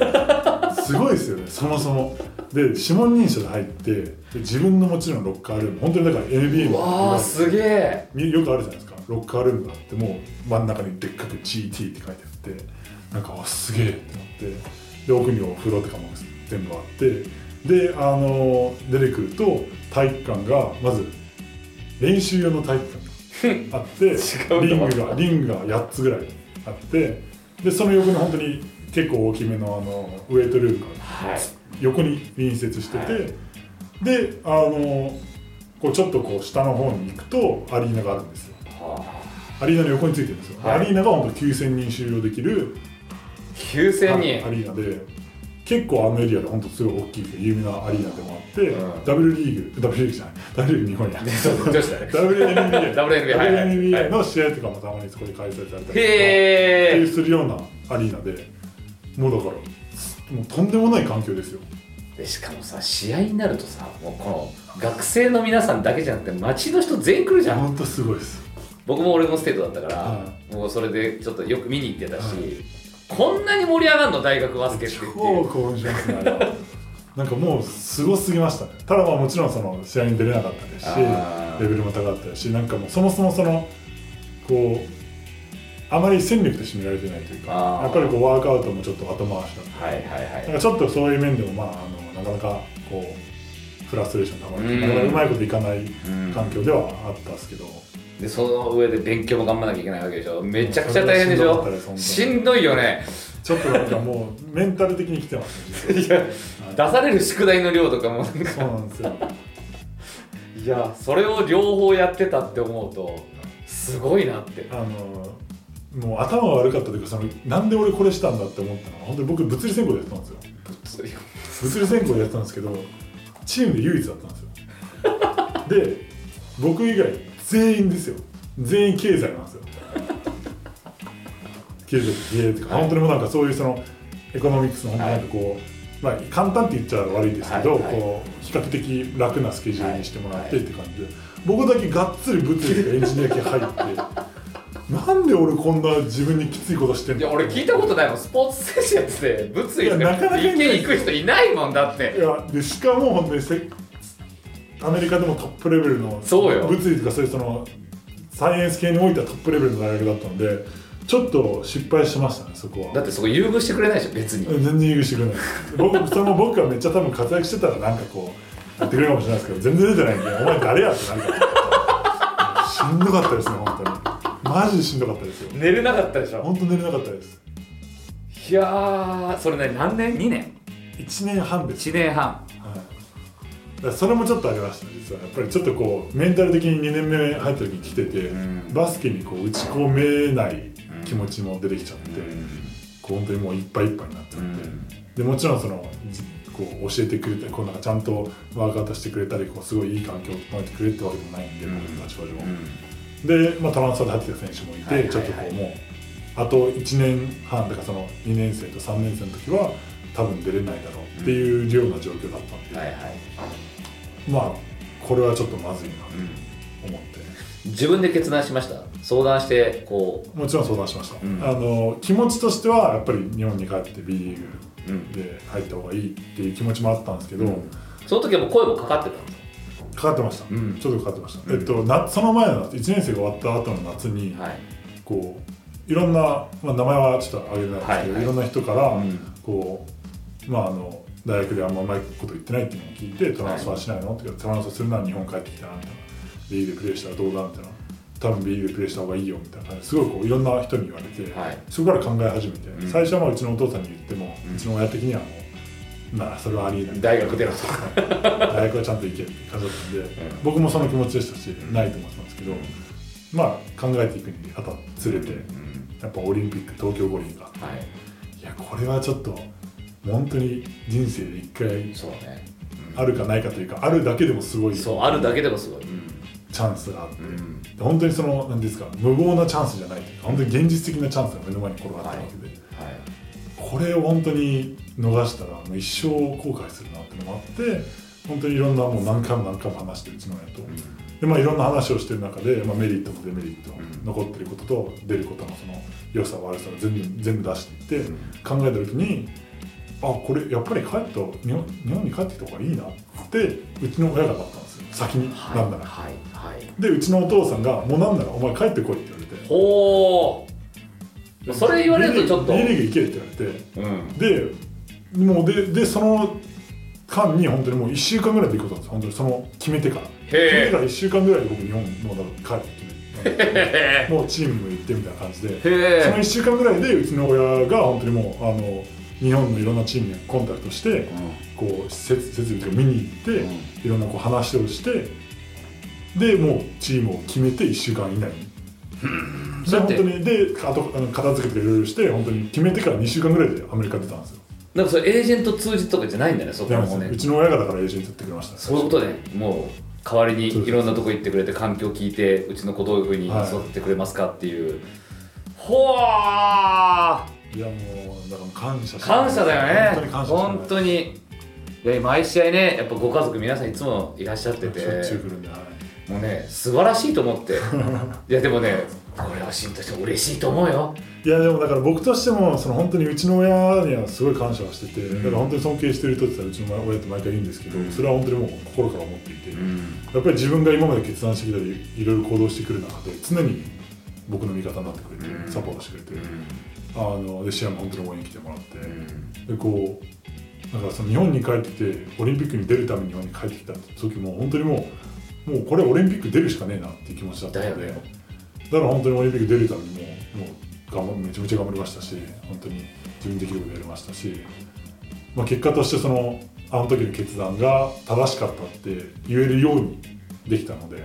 すごいですよね。そもそも。で指紋認証で入ってで自分のもちろんロッカールーム本当にだから NBA うのわーすげえ。みよくあるじゃないですか。ロッカールームがあってもう真ん中にでっかく GT って書いてあってなんかわすげえってなってで奥にお風呂とかも全部あってであの出てくると体育館がまず練習用の体育館があって リングがリングが8つぐらいあってでその横に本当に結構大きめのあのウェイトルームがはい。横に隣接してて、はであのこうちょっとこう下の方に行くとアリーナがあるんですよ。はアリーナの横についてるんですよ、はい。アリーナが本当9000人収容できるあ9000ア人リーナで結構あのエリアで本当すごい大きい有名なアリーナでもあって、うん。W リーグ W リーグじゃない。W リーグ日本や WNBA WNBA の試合とかもたまにそこで開催されたりとかするようなアリーナでもうだからもうとんでもない環境ですよ。でしかもさ試合になるとさもうこの学生の皆さんだけじゃなくて街の人全員来るじゃん。本当すごいです。僕も俺のステートだったから、はもうそれでちょっとよく見に行ってたし、はいこんなに盛り上がるの？大学バスケってって超興奮しますねあれは。なんかもうすごすぎました。ねただまあもちろんその試合に出れなかったですしレベルも高かったですしなんかもうそもそもそのこうあまり戦力として見られてないというかやっぱりこうワークアウトもちょっと後回しだったはいはいはい。なんかちょっとそういう面でもまああのなかなかこうフラストレーションたまうん。りなかなかうまいこといかないうん。環境ではあったんですけど、でその上で勉強も頑張らなきゃいけないわけでしょ。めちゃくちゃ大変でしょ。しんどいよね。ちょっとなんかもうメンタル的に来てますね。実いや出される宿題の量とかも。なんかはそうなんですよ。いやそれを両方やってたって思うとすごいなって。あのもう頭が悪かったというかそのなんで俺これしたんだって思ったのは本当に僕物理専攻でやってたんですよ。物理物理専攻でやってたんですけどチームで唯一だったんですよ。で僕以外全員ですよ。全員経済なんですよ。経済経営とか、はい。本当にもうなんかそういうそのエコノミクスの本当になんかこう、まあ簡単って言っちゃ悪いですけど、はい。はい。こう比較的楽なスケジュールにしてもらってはい。って感じで、僕だけがっつり物理とかエンジニア系入って なんで俺こんな自分にきついことしてんの？いや俺聞いたことないもん。スポーツ選手やってて物理とかなかなかいない理系行く人いないもんだって。いやでしかも本当にせアメリカでもトップレベルのそうよ。物理とかそういうそのサイエンス系においてはトップレベルの大学だったのでちょっと失敗しましたねそこは。だってそこ優遇してくれないでしょ別に。全然優遇してくれない。僕その僕がめっちゃ多分活躍してたらなんかこうやってくれるかもしれないですけど全然出てないんでお前誰やってなるか。らしんどかったですね本当に。マジでしんどかったですよ。寝れなかったでしょ。本当寝れなかったです。いやーそれね何年 ?2 年。1年半です。1年半。はい、だそれもちょっとありましたね実は。やっぱりちょっとこうメンタル的に2年目入った時に来てて、うん。バスケにこう打ち込めない気持ちも出てきちゃって、こう本当にもういっぱいいっぱいになっちゃって、でもちろんそのじこう教えてくれたりこうなんかちゃんとワークアウトしてくれたりこうすごいいい環境を整えてくれってわけでもないんで、うん。僕の立場上、で、まあ、トランスファーで入ってきた選手もいて、はいはいはい。ちょっとこうもうあと1年半だからその2年生と3年生の時は多分出れないだろうっていうような状況だったんで、はいはいまあこれはちょっとまずいなと思って、自分で決断しました？相談してこもちろん相談しました、うん。あの気持ちとしてはやっぱり日本に帰って B リーグで入った方がいいっていう気持ちもあったんですけど、うん。その時はもう声もかかってたんですか？かってました、うん。ちょっとかかってました、うん。えっとなその前の夏1年生が終わった後の夏に、はい。こういろんな、まあ、名前はちょっと挙げれないですけど、はいはい。いろんな人から、うん。こうまああの大学であんまうまいこと言ってないっていうのを聞いてトランスファーしないの、って言ってトランスファーするなら日本帰ってきたらみたいな B でプレーしたらどうだ？みたいな多分 B でプレーした方がいいよみたいな。感じですごいこういろんんな人に言われて、はい。そこから考え始めて、うん。最初はまあうちのお父さんに言っても、ううんちの親的にはもうまあそれはありえない。大学出ろと大学はちゃんと行けって感じだったんで、僕もその気持ちでしたし、ないと思ってたんですけど、まあ考えていくにあたつれて、やっぱオリンピック東京五輪が。はい。いやこれはちょっと本当に人生で一回そうね。あるかないかというかあるだけでもすごい。チそうあるだけでもすごい、ャンスがあって、うん。本当にその何ですか無謀なチャンスじゃない本当に現実的なチャンスが目の前に転がったわけで、はい。これを本当に逃したらもう一生後悔するなっていうのもあって本当にいろんなもう何回も何回も話してうちの親と。でまあ、いろんな話をしてる中で、まあ、メリットとデメリット、うん。残ってることと出ることのその良さ悪さを全部全部出していって、うん。考えた時にあこれやっぱり帰った日本日本に帰ってきた方がいいなってうちの親がなったんですよ。先に、はいなんなら。はいはい。でうちのお父さんが「もうなんならお前帰ってこい」って言われて。ほうそれ言われるとちょっと。B リーグ行けって言われて。うん。でもうででその間に本当にもう1週間ぐらいで行くことなんですよ。本当にその決めてから。決めてへから1週間ぐらいで僕日本もう帰ってもうチームにも行ってみたいな感じで。へその1え週間ぐらいでうちの親が本当にもうあの日本のいろんなチームにコンタクトしてこう設設備とか見に行って、いろんなこう話をしてでもうチームを決めて1週間以内に。で本当にであとあの片付けていろいろして本当に決めてから2週間ぐらいでアメリカ出たんですよ。なんかそれエージェント通じてとかじゃないんだねそこもうねうちの親がだからエージェントやってくれました。そういうことねもう代わりにいろんなとこ行ってくれて環境聞いてうちの子どういうふうにはい。育ててくれますかっていう、ほわいやもうだから感謝し感謝だよね。本当に感謝しかない。本当に。いや毎試合ねやっぱご家族皆さんいつもいらっしゃってて。もうね素晴らしいと思って。いやでもねこれは心として嬉しいと思うよ。いやでもだから僕としてもその本当にうちの親にはすごい感謝をしてて、うん。だから本当に尊敬してる人って言ったらうちの親って毎回言うんですけど、うん。それは本当にもう心から思っていて、うん。やっぱり自分が今まで決断してきたりいろいろ行動してくる中で常に僕の味方になってくれて、うんサポートしてくれて、あので試合も本当に応援に来てもらって、うん。でこうだからその日本に帰ってきてオリンピックに出るために日本に帰ってきた時も本当にもうもうこれオリンピック出るしかねえなっていう気持ちだったので。だよね。だから本当にオリンピック出るためにもうもうめちゃめちゃ頑張りましたし本当に自分できることやりましたし、まあ、結果としてそのあの時の決断が正しかったって言えるようにできたので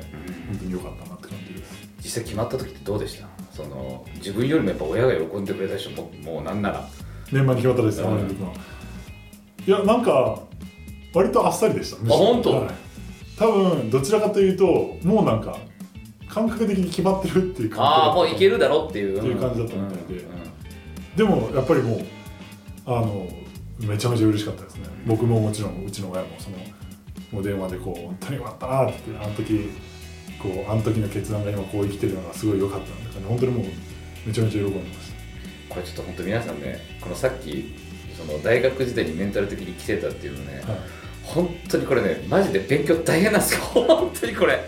本当に良かったなって感じです。実際決まった時ってどうでした？その自分よりもやっぱ親が喜んでくれた人ももうなんなら。年末に決まったですよ、うん。いや、なんか、割とあっさりでした。むしろ本当？はい。多分どちらかというと、もうなんか、感覚的に決まってるっていう感じああもういけるだろっていう。っていう感じだったみたいで。うんうんでも、やっぱりもう、あの、めちゃめちゃ嬉しかったですね。僕ももちろん、うちの親も、その、もう電話でこう、本当によかったなって言って、あの時、こう、あの時の決断が今こう生きてるのがすごい良かったんで、本当にもう、めちゃめちゃ喜んでました。これちょっと本当皆さんねこのさっきその大学時代にメンタル的に来てたっていうのね、はい。本当にこれねマジで勉強大変なんですよ。本当にこれ。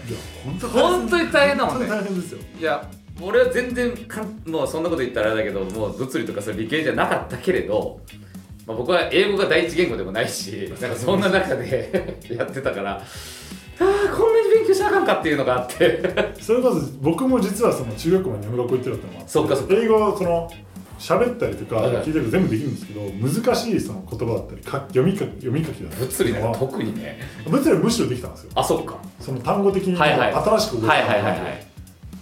本当に大変だもんね。大変ですよ。いや俺は全然かんもうそんなこと言ったらあれだけどもう物理とかそれ理系じゃなかったけれど、まあ、僕は英語が第一言語でもないしなんかそんな中で やってたからこんなに勉強しなあかんかっていうのがあって。それこそ僕も実はその中学校まで日本学校行ってたってのもあってそっかそっか。英語をその喋ったりとか聞いたり全部できるんですけど難しいその言葉だったりか読みか読み書きだったり物理なんかは特にね。物理はむしろできたんですよ。あそっか。その単語的に新しく覚えたはいはい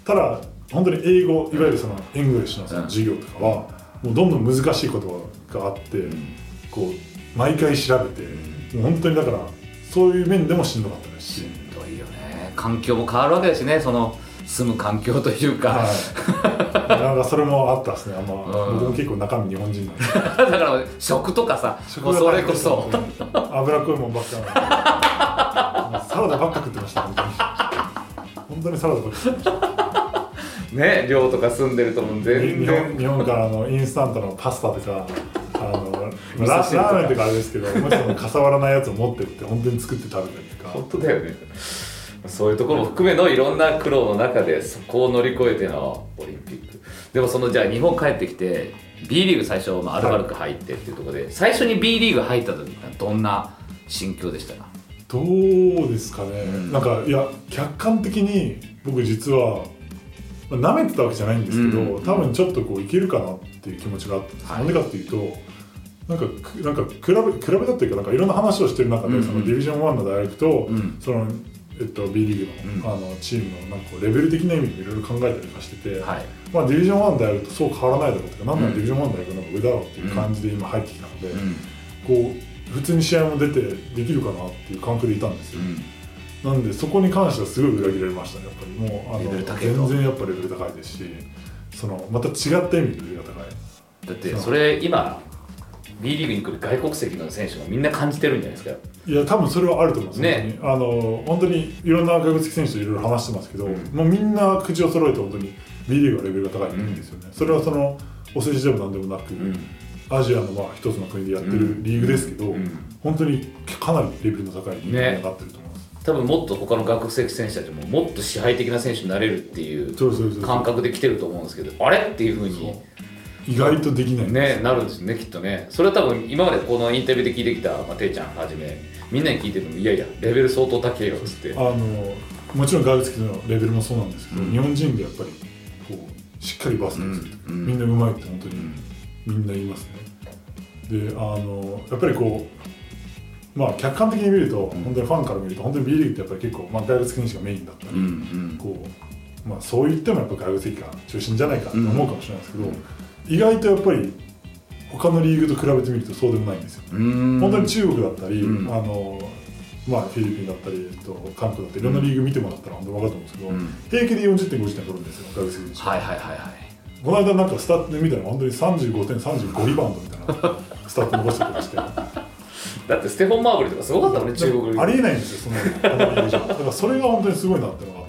ただ本当に英語いわゆるその English のそのうん授業とかはもうどんどん難しい言葉があってこう毎回調べてもう本当にだからそういう面でもしんどかったですし環境も変わるわけだしねその住む環境というか、はい、なんかそれもあったですねあんま、うん。僕も結構中身日本人なんで。だから食とかさもうそれこそ。脂っこいもんばっかサラダばっか食ってました本当に。本当にサラダばっか食ってました。ね寮とか住んでるともう全日本然日本からあのインスタントのパスタとかあの味ラーメンとかあれですけどもしそのかさばらないやつを持ってって本当に作って食べたりとか。本当だよねそういうところも含めのいろんな苦労の中でそこを乗り越えてのオリンピック。でもそのじゃあ日本帰ってきて B リーグ最初、まあ、アルバルク入ってっていうところで、最初に B リーグ入った時ってどんな心境でしたか？どうですかね、ん。なんかいや客観的に僕実はまあ舐めてたわけじゃないんですけど、うん。多分ちょっとこういけるかなっていう気持ちがあったんです、はい。なんでかっていうとなんかくなんか比べ比べたっていうかなんかいろんな話をしてる中で、うんうんそのディビジョン1の大学と、ん。そのえっと、B リーグの,、あのチームのなんかレベル的な意味でいろいろ考えたりとかしてて、はい。まあ、ディビジョン1の大学とそう変わらないだろうとか、なんならうん。ディビジョン1の大学の方が上だろうっていう感じで今入ってきたので、うん。こう普通に試合も出てできるかなっていう感覚でいたんですよ、なんでそこに関してはすごい裏切られましたねやっぱり。もうあレベルの高いと。全然やっぱレベル高いですしそのまた違った意味でレベルが高い。だってそれ今 B リーグに来る外国籍の選手もみんな感じてるんじゃないですかいや多分それはあると思いますね。あの本当にいろんな外国籍選手といろいろ話してますけど、うん。もうみんな口を揃えて本当に B リーグはレベルが高いんですよね、それはそのお世辞でもなんでもなく、うん。アジアのまあ一つの国でやってるリーグですけど、うん。本当にかなりレベルの高いリーグになってると思います、多分もっと他の外国籍選手たちももっと支配的な選手になれるっていう感覚で来てると思うんですけどあれっていうふうに意外とできないねなるんですねきっとね。それは多分今までこのインタビューで聞いてきた、まあ、ていちゃんはじめ。みんなに聞いててもいやいやレベル相当高いよっつって。あのもちろん外国籍のレベルもそうなんですけど、うん。日本人でやっぱりこうしっかりバスケをする、うんうん。みんなうまいって本当にみんな言いますね。であのやっぱりこうまあ客観的に見ると、ん。本当にファンから見ると本当に B リーグってやっぱり結構、まあ、外国籍選手がメインだったり、うんうん。こうまあ、そう言ってもやっぱ外国籍が中心じゃないかって思うかもしれないですけど、うん意外とやっぱり他のリーグと比べてみるとそうでもないんですようん。本当に中国だったり、うん。あのまあ、フィリピンだったり、えっと、韓国だったりいろんなリーグ見てもらったら本当分かると思うんですけど、うん。平気で40、50点取るんですよ外国籍選手、はいはいはいはい。この間なんかスタッツで見たら本当に35点35リバウンドみたいな スタッツ残してたりして。だってステフォン・マーブリーとかすごかったもんね中国。ありえないんですよそのこのリーグじゃ。だからそれが本当にすごいなってのが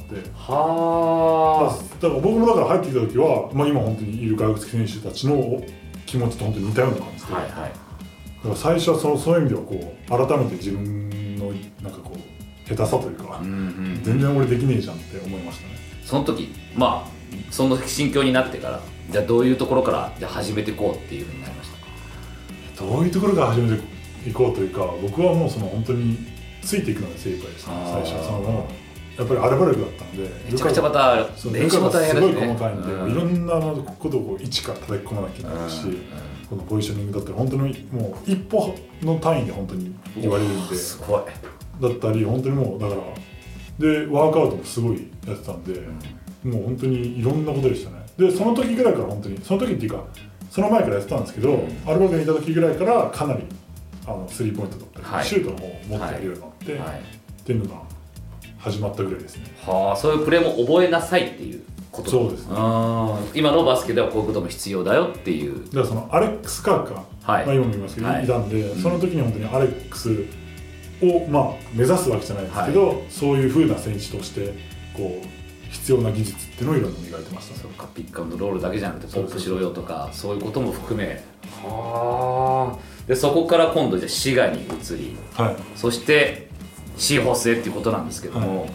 あ。ってだから僕もだから入ってきた時は、まあ、今本当にいる外国籍選手たちの気持ちと本当に似たような感じで、あはいはい。だから最初はそのそういう意味ではこう改めて自分のなんかこう下手さというか、うんうん全然俺できねえじゃんって思いましたね。その時まあその心境になってからじゃあどういうところからじゃあ始めていこうっていうふうになりましたどういうところから始めていこうというか僕はもうその本当についていくのが精一杯でしたね最初そのやっぱりアルバルクだったのでめちゃくちゃまた練習も大変だしね。すごい細かいんで、うん。いろんなことを一から叩き込まなきゃいけないし、うんこのポジショニングだったら本当にもう一歩の単位で本当に言われるんで、すごい。だったり本当にもうだからでワークアウトもすごいやってたんで、もう本当にいろんなことでしたね。でその時ぐらいから本当にその時っていうかその前からやってたんですけど、うん。アルバルクにいた時ぐらいからかなりあのスリーポイントだったり、はい。シュートの方を持ってやるようになって、はい。っていうのが始まったぐらいですね。はあそういうプレーも覚えなさいっていうこと。そうですね。今のバスケではこういうことも必要だよっていう。だからそのアレックス・カーカー、はい。まあ、今も言いますけど、はい。い、たんで、うん。その時に本当にアレックスを、まあ、目指すわけじゃないですけど、そういう風な選手としてこう必要な技術っていうのをいろいろ磨いてましたね。そっかピックアンドロールだけじゃなくてポップしろよとかそういうことも含め。はあ。でそこから今度じゃあ滋賀に移りはい。そしてシーホースへっていうことなんですけども、は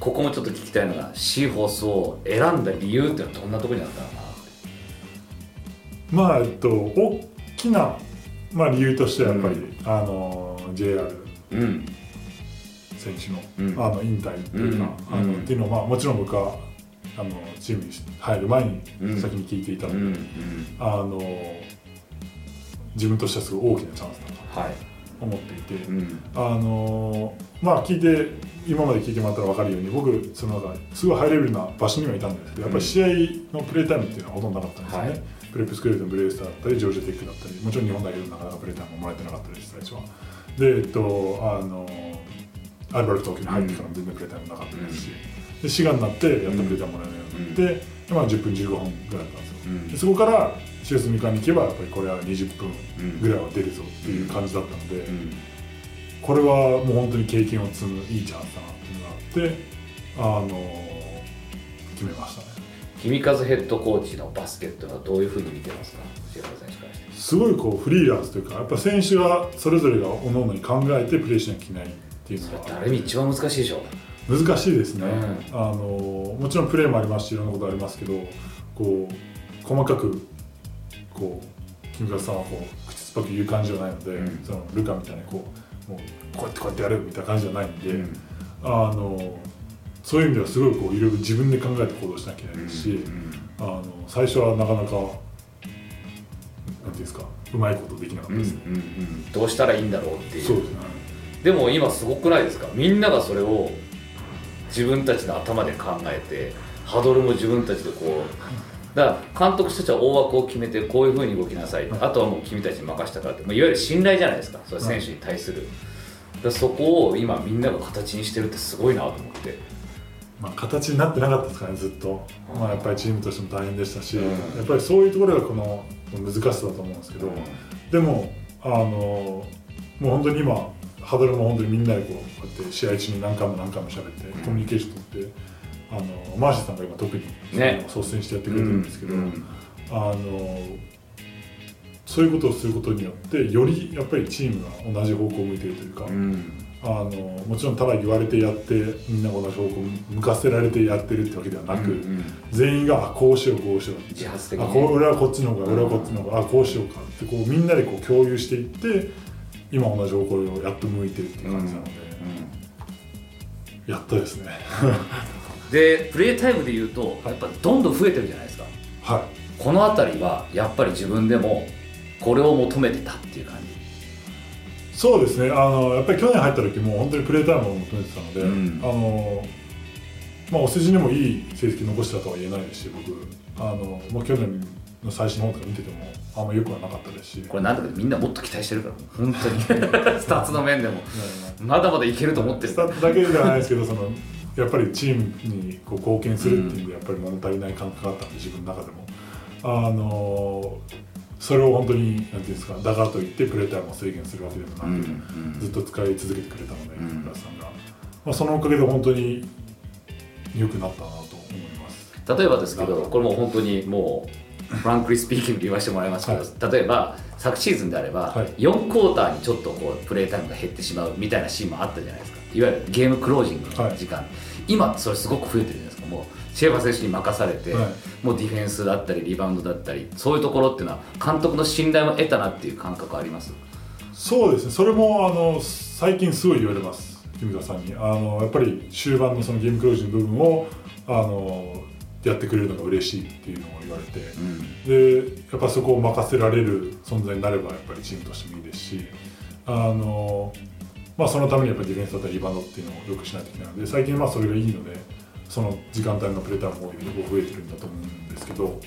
ここもちょっと聞きたいのがシーホースを選んだ理由っていうのはどんなところにあったのかなまあえっと大きな、まあ、理由としてはやっぱり、うあの JR うん。選手の,、うん。あの引退っていうか、うんうん。あのっていうのは、まあ、もちろん僕はあのチームに入る前にうん。先に聞いていたので、うん。うん。あの自分としてはすごい大きなチャンスだとはい。思っていて、うん。あのまあ聞いて今まで聞いてもらったら分かるように僕そのなんかすごいハイレベルな場所にはいたんですけどやっぱり試合のプレータイムっていうのはほとんどなかったんですよね、はい。プレップスクールのブリュースターだったりジョージアテックだったりもちろん日本代表でなかなかプレータイムももらえてなかったです最初はでえっとあのアルバルク東京に入ってからも全然プレータイムなかったですし、で滋賀になってやっとプレータイムもらえるようになって、でまあ、10分15分ぐらいだったんですよ。うん。でそこからシュースミカに行けばやっぱりこれは20分ぐらいは出るぞっていう感じだったので、うんこれはもう本当に経験を積むいいチャンスだなっていうのがあってあの決めましたね。君和ヘッドコーチのバスケットはどういうふうに見てますか？すごいこうフリーランスというかやっぱ選手がそれぞれが各々に考えてプレーしなきゃいけないっていうのが誰に一番難しいでしょ難しいですね、うあのもちろんプレーもありますしいろんなことありますけどこう細かくこう金川さんはこう口酸っぱく言う感じじゃないので、うん。そのルカみたいにこうもうこうやってこうやってやるみたいな感じじゃないんで、うん。あのそういう意味ではすごいこういろいろ自分で考えて行動しなきゃいけないですし、うん。あの最初はなかなかなんていうんですかうまいことできなかったです。ね、うんうんうん。どうしたらいいんだろうっていう。そうですね。でも今すごくないですか？みんながそれを自分たちの頭で考えてハドルも自分たちでこうだから監督たちは大枠を決めてこういうふうに動きなさい。あとはもう君たちに任したからって、まあ、いわゆる信頼じゃないですか。それ選手に対する、だそこを今みんなが形にしてるってすごいなと思って。まあ、形になってなかったですかねずっと、まあ、やっぱりチームとしても大変でしたし、うん。やっぱりそういうところがこの難しさだと思うんですけど、でもあのもう本当に今ハードルも本当にみんなでこうこうやって試合中に何回も何回も喋って、コミュニケーション取ってあのマーシーさんが今特にね。率先してやってくれてるんですけど、うん。あのそういうことをすることによってよりやっぱりチームが同じ方向を向いているというか、うん。あのもちろんただ言われてやってみんなが同じ方向を向かせられてやってるってわけではなく、うんうん。全員があこうしようこうしよう自発的にあこう俺はこっちの方が俺はこっちの方があこうしようかってこうみんなでこう共有していって今同じ方向をやっと向いてるっていう感じなので、やっとですねでプレータイムでいうとやっぱどんどん増えてるじゃないですか。はい。この辺りはやっぱり自分でもこれを求めてたっていう感じ。そうですね。あのやっぱり去年入った時も本当にプレータイムを求めてたので、うん。あのまあお世辞にもいい成績残したとは言えないですし僕。あのもう去年の最新の方とか見ててもあんま良くはなかったですし。これなんだかみんなもっと期待してるから本当に。スタッツの面でも。まだまだいけると思ってる。スタッツだけじゃないですけどそのやっぱりチームにこう貢献するっていう意味でやっぱり物足りない感覚があったんで自分の中でも。あのそれを本当になんていうんですかだからといってプレータイムを制限するわけでもなく、うんうんずっと使い続けてくれたので、さんが、まあ、そのおかげで本当に良くなったなと思います。例えばですけどこれもう本当にもうフランクリースピーキングで言わせてもらいますけど、例えば昨シーズンであれば、はい。4クォーターにちょっとこうプレータイムが減ってしまうみたいなシーンもあったじゃないですかいわゆるゲームクロージングの時間、今それすごく増えてるじゃないですか。もうシェーバー選手に任されて、はい。もうディフェンスだったりリバウンドだったりそういうところっていうのは監督の信頼も得たなっていう感覚あります？そうですね。それもあの最近すごい言われます。木村さんに。あのやっぱり終盤のそのゲームクロージング部分をあのやってくれるのが嬉しいっていうのを言われて、でやっぱそこを任せられる存在になればやっぱりチームとしてもいいですしあの、まあ、そのためにやっぱりディフェンスだったりリバウンドっていうのをよくしないといけないので最近まあそれがいいのでその時間帯のプレーターも多い増えてるんだと思うんですけど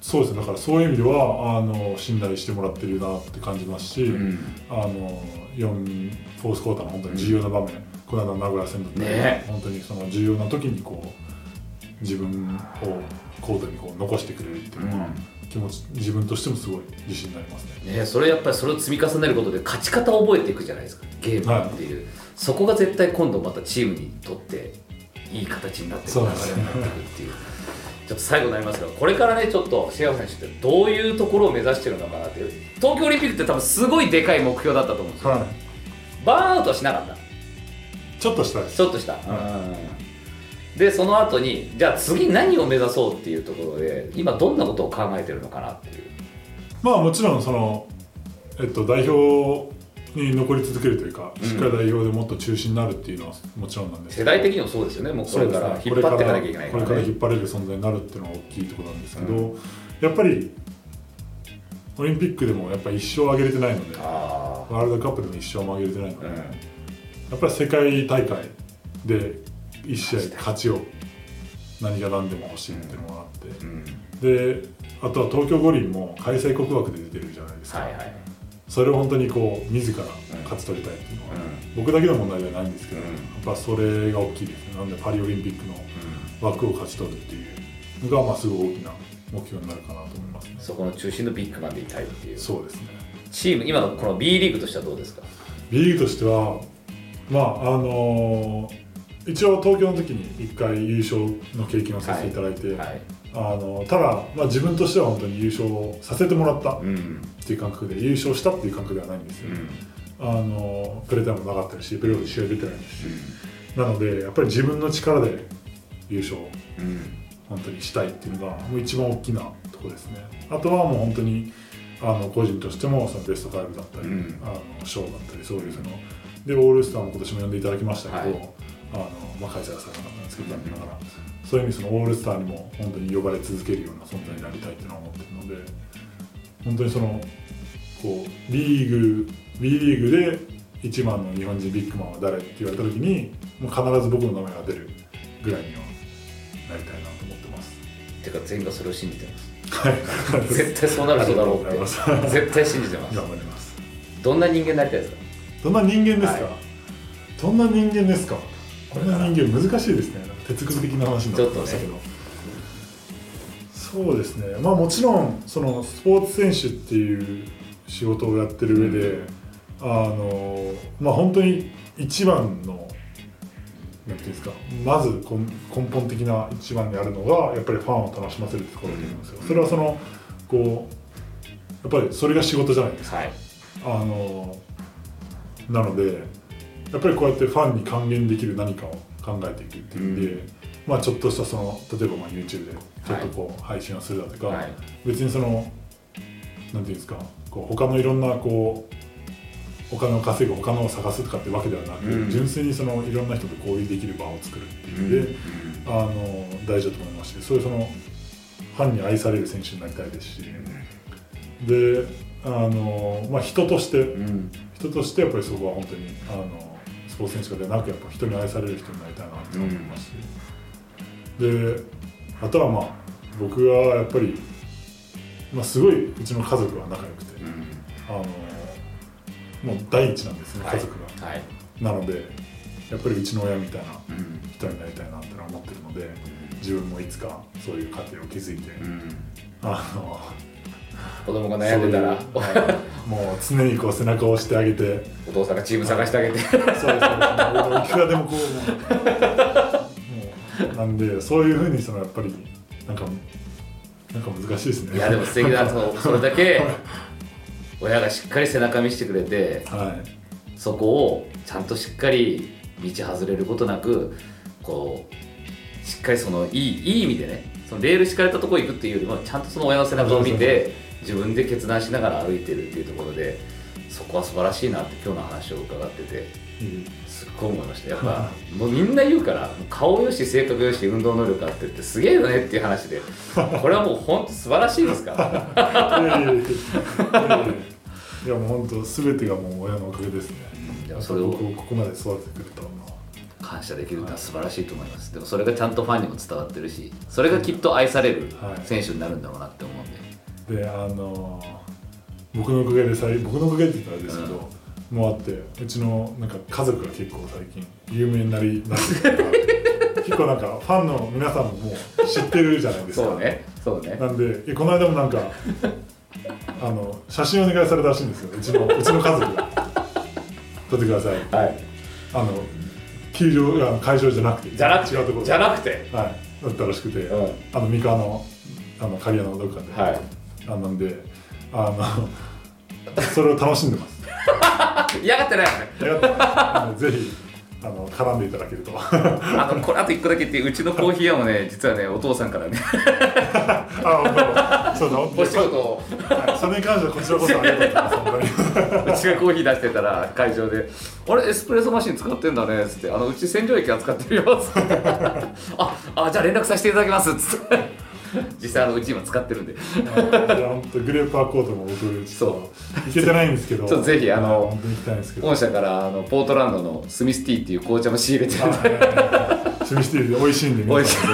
そうですね。だからそういう意味ではあの信頼してもらってるなって感じますし、うん。あの4フォースクォーターの本当に重要な場面、この間の名古屋戦だったり、ね。本当にその重要な時にこう自分をコートにこう残してくれるっていうのは、気持ち自分としてもすごい自信になりますね。ね、それやっぱりそれを積み重ねることで勝ち方を覚えていくじゃないですかゲームっていう、そこが絶対今度またチームにとっていい形になっていく流れになっていくっていう。ちょっと最後になりますがこれからねちょっとシェア選手ってどういうところを目指してるのかなっていう。東京オリンピックって多分すごいでかい目標だったと思うんですよ、はい、バーンアウトはしなかった。ちょっとしたいです。ちょっとした、でその後にじゃあ次何を目指そうっていうところで今どんなことを考えてるのかなっていう。まあもちろんその、えっと、代表に残り続けるというか、しっかり代表でもっと中心になるっていうのはもちろんなんです世代的にもそうですよね。もうこれから引っ張っていかなきゃいけないこれから引っ張れる存在になるっていうのが大きいところなんですけど、やっぱりオリンピックでもやっぱり一勝上げれてないのであワールドカップでも一勝も上げれてないので、うん。やっぱり世界大会で1試合勝ちを何が何でも欲しいっていうのがあって、うん。であとは東京五輪も開催国枠で出てるじゃないですか、はいはい。それを本当にこう自ら勝ち取りたいっていうのは、僕だけの問題ではないんですけど、うん。やっぱそれが大きいですね。なのでパリオリンピックの枠を勝ち取るっていうのがまあすごい大きな目標になるかなと思いますね。そこの中心のビッグマンでいたいっていう。そうですね。チーム今のこの B リーグとしてはどうですか？B リーグとしてはまああのー一応東京の時に1回優勝の経験をさせていただいて、はい。あのただ、まあ、自分としては本当に優勝させてもらったっうん。ていう感覚で優勝したっていう感覚ではないんですよ、うん。あのプレータイムもなかったしプレーオフで試合出てないですし、なのでやっぱり自分の力で優勝うん。本当にしたいっていうのがもう一番大きなところですね。あとはもう本当にあの個人としてもそのベスト5だったり、うん。あの賞だったりそういうそのでオールスターも今年も呼んでいただきましたけど、はいあのまあ、開催はされなかったんですけど残念ながらそういう意味そのオールスターにも本当に呼ばれ続けるような存在になりたいっていうのは思ってるので本当にそのこうリーグ B リーグで一番の日本人ビッグマンは誰って言われた時にもう必ず僕の名前が出るぐらいにはなりたいなと思ってます。てか全員がそれを信じてます。はい、絶対そうなる人だろうって絶対信じてます。頑張ります。どんな人間になりたいですか？どんな人間ですか、はい。どんな人間ですか？こんな人間難しいですね。哲学的な話になってましたけど。そうですね。まあもちろんそのスポーツ選手っていう仕事をやってる上で、あのまあ本当に一番のなんていうんですかまず根根本的な一番にあるのがやっぱりファンを楽しませるってところだと思うんですよ。それはそのこうやっぱりそれが仕事じゃないですか。はいあのなのでやっぱりこうやってファンに還元できる何かを考えていくっていう意味で、まあちょっとしたその例えばまあ YouTube でちょっとこう配信をするだとか、はい。別にそのなんていうんですかこう他のいろんなこうお金を稼ぐ他のを探すとかってわけではなく、うん。純粋にそのいろんな人と交流できる場を作るっていう意味で、あの大事だと思いますしそういうそのファンに愛される選手になりたいですし、であの、まあ、人としてうん。人としてやっぱりそこは本当にあのスポーツ選手ではなくやっぱ人に愛される人になりたいなって思いますし、であとはまあ僕はやっぱり、まあ、すごいうちの家族は仲良くてあのもう第一なんですね、はい。家族が。はい。なのでやっぱりうちの親みたいなうん。人になりたいなって思ってるので自分もいつかそういう家庭を築いて、うん。あの子供が悩んでたら。もう常にこう背中を押してあげて。お父さんがチーム探してあげて。そうですそう。いくらでもこうもうなんでそういうふうにそのやっぱりなんかなんか難しいですね。いやでも素敵だそう それだけ親がしっかり背中見せてくれてはい。そこをちゃんとしっかり道外れることなくこうしっかりそのいいいい意味でねそのレール敷かれたところ行くっていうよりもちゃんとその親の背中を見て自分で決断しながら歩いてるっていうところでそこは素晴らしいなって今日の話を伺っててすっごい思いました。やっぱもうみんな言うから顔よし性格よし運動能力あってってすげえよねっていう話で これはもう本当素晴らしいですから。いやいやいやいや。いやいやもう本当すべてがもう親のおかげですね。でもそれをここまで育ててくれたのは。感謝できるのは素晴らしいと思います。でもそれがちゃんとファンにも伝わってるしそれがきっと愛されるはい。選手になるんだろうなって思うんで、であの僕のおかげでさい僕のおかげって言ったらあれですけど、もうあってうちのなんか家族が結構最近有名になりなって 結構なんかファンの皆さんももう知ってるじゃないですか。そうねそうね。なんでえこの間もなんかあの写真お願いされたらしいんですよ。うちのうちの家族が。撮ってくださいはい。あの球場会場じゃなくて。じゃなくて？違うところじゃなくて？はい。だったらしくて、うん。あの三河のあの刈谷のどっかで、はいあなんであの それを楽しんでます。嫌がってないよね。あのぜひあの絡んでいただけると。あのこれあと1個だけ言ってうちのコーヒー屋もね実はねお父さんからね。あ本当。そうだお仕事を。はいそれに関してはこちらこそありがとうございますうちがコーヒー出してたら会場で「あれエスプレッソマシン使ってんだね」っつって「あのうち洗浄液扱ってるよ」っつって「ああじゃあ連絡させていただきます」っつって 実際あのうち今使ってるんで。グレープアコートも僕ちょっと行けてないんですけど。ちょっとぜひあのはい本社からあのポートランドのスミスティーっていう紅茶も仕入れてるんで。はいシミシティで美味しいんで皆さん。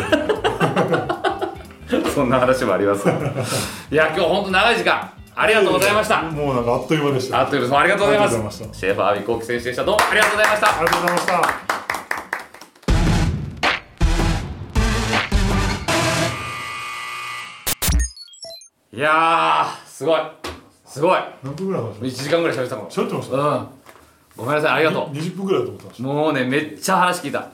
ぜ そんな話もあります。いや今日本当長い時間。ありがとうございました。ひもうなんかあっという間でした。あっという間ありがとうございます。シェーファーアビコーキ選手でした。どうもありがとうございました。ありがとうございましたいやーすごい。すごい。何分ぐらい話しま1し時間ぐらい喋ってたも喋ってました？うん。ごめんなさいありがと20分ぐらいだと思ってましうもうねめっちゃ話聞いた。た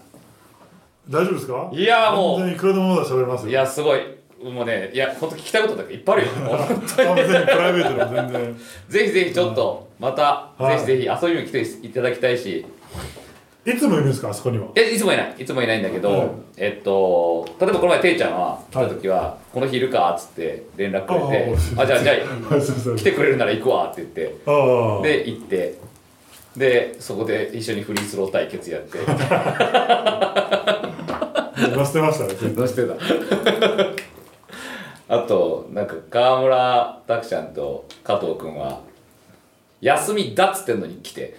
大丈夫ですか？いやもう。いくらでもまだ喋れますよ。いやすごい。もうねいや本当聞きたいことだけいっぱいあるよ。本当にあ全然プライベートでも全然。ぜひぜひちょっとまた、はい。ぜひぜひ遊びに来ていただきたいしいつもいるんですかあそこには？えいつもいない。いつもいないんだけど、はい。えっと例えばこの前ていちゃんは来た時は、この日いるか?」っつって連絡くれて「ああじゃあじゃあ来てくれるなら行くわ」って言って。ああ。で行って。でそこで一緒にフリースロー対決やって。載せてましたねどうしてた。あとなんか川村拓ちゃんと加藤君は休みだっつってんのに来て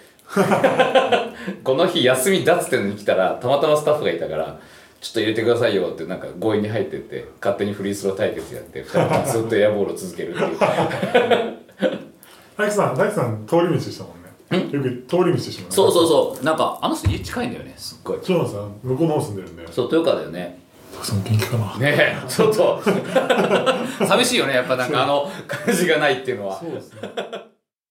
この日休みだっつってんのに来たらたまたまスタッフがいたからちょっと入れてくださいよってなんか強引に入ってって勝手にフリースロー対決やって2人でずっとエアボールを続けるっていう。大工さん大工さん通り道でしたもんね。よく通り道でしたもんね。そうそうそう。なんかあの人家近いんだよねすっごい。そうなんですよ。向こうの方住んでるんで。そう豊川だよね。たくさん元気かな。ねえちょっと。寂しいよねやっぱなんかあの感じがないっていうのは。そうですね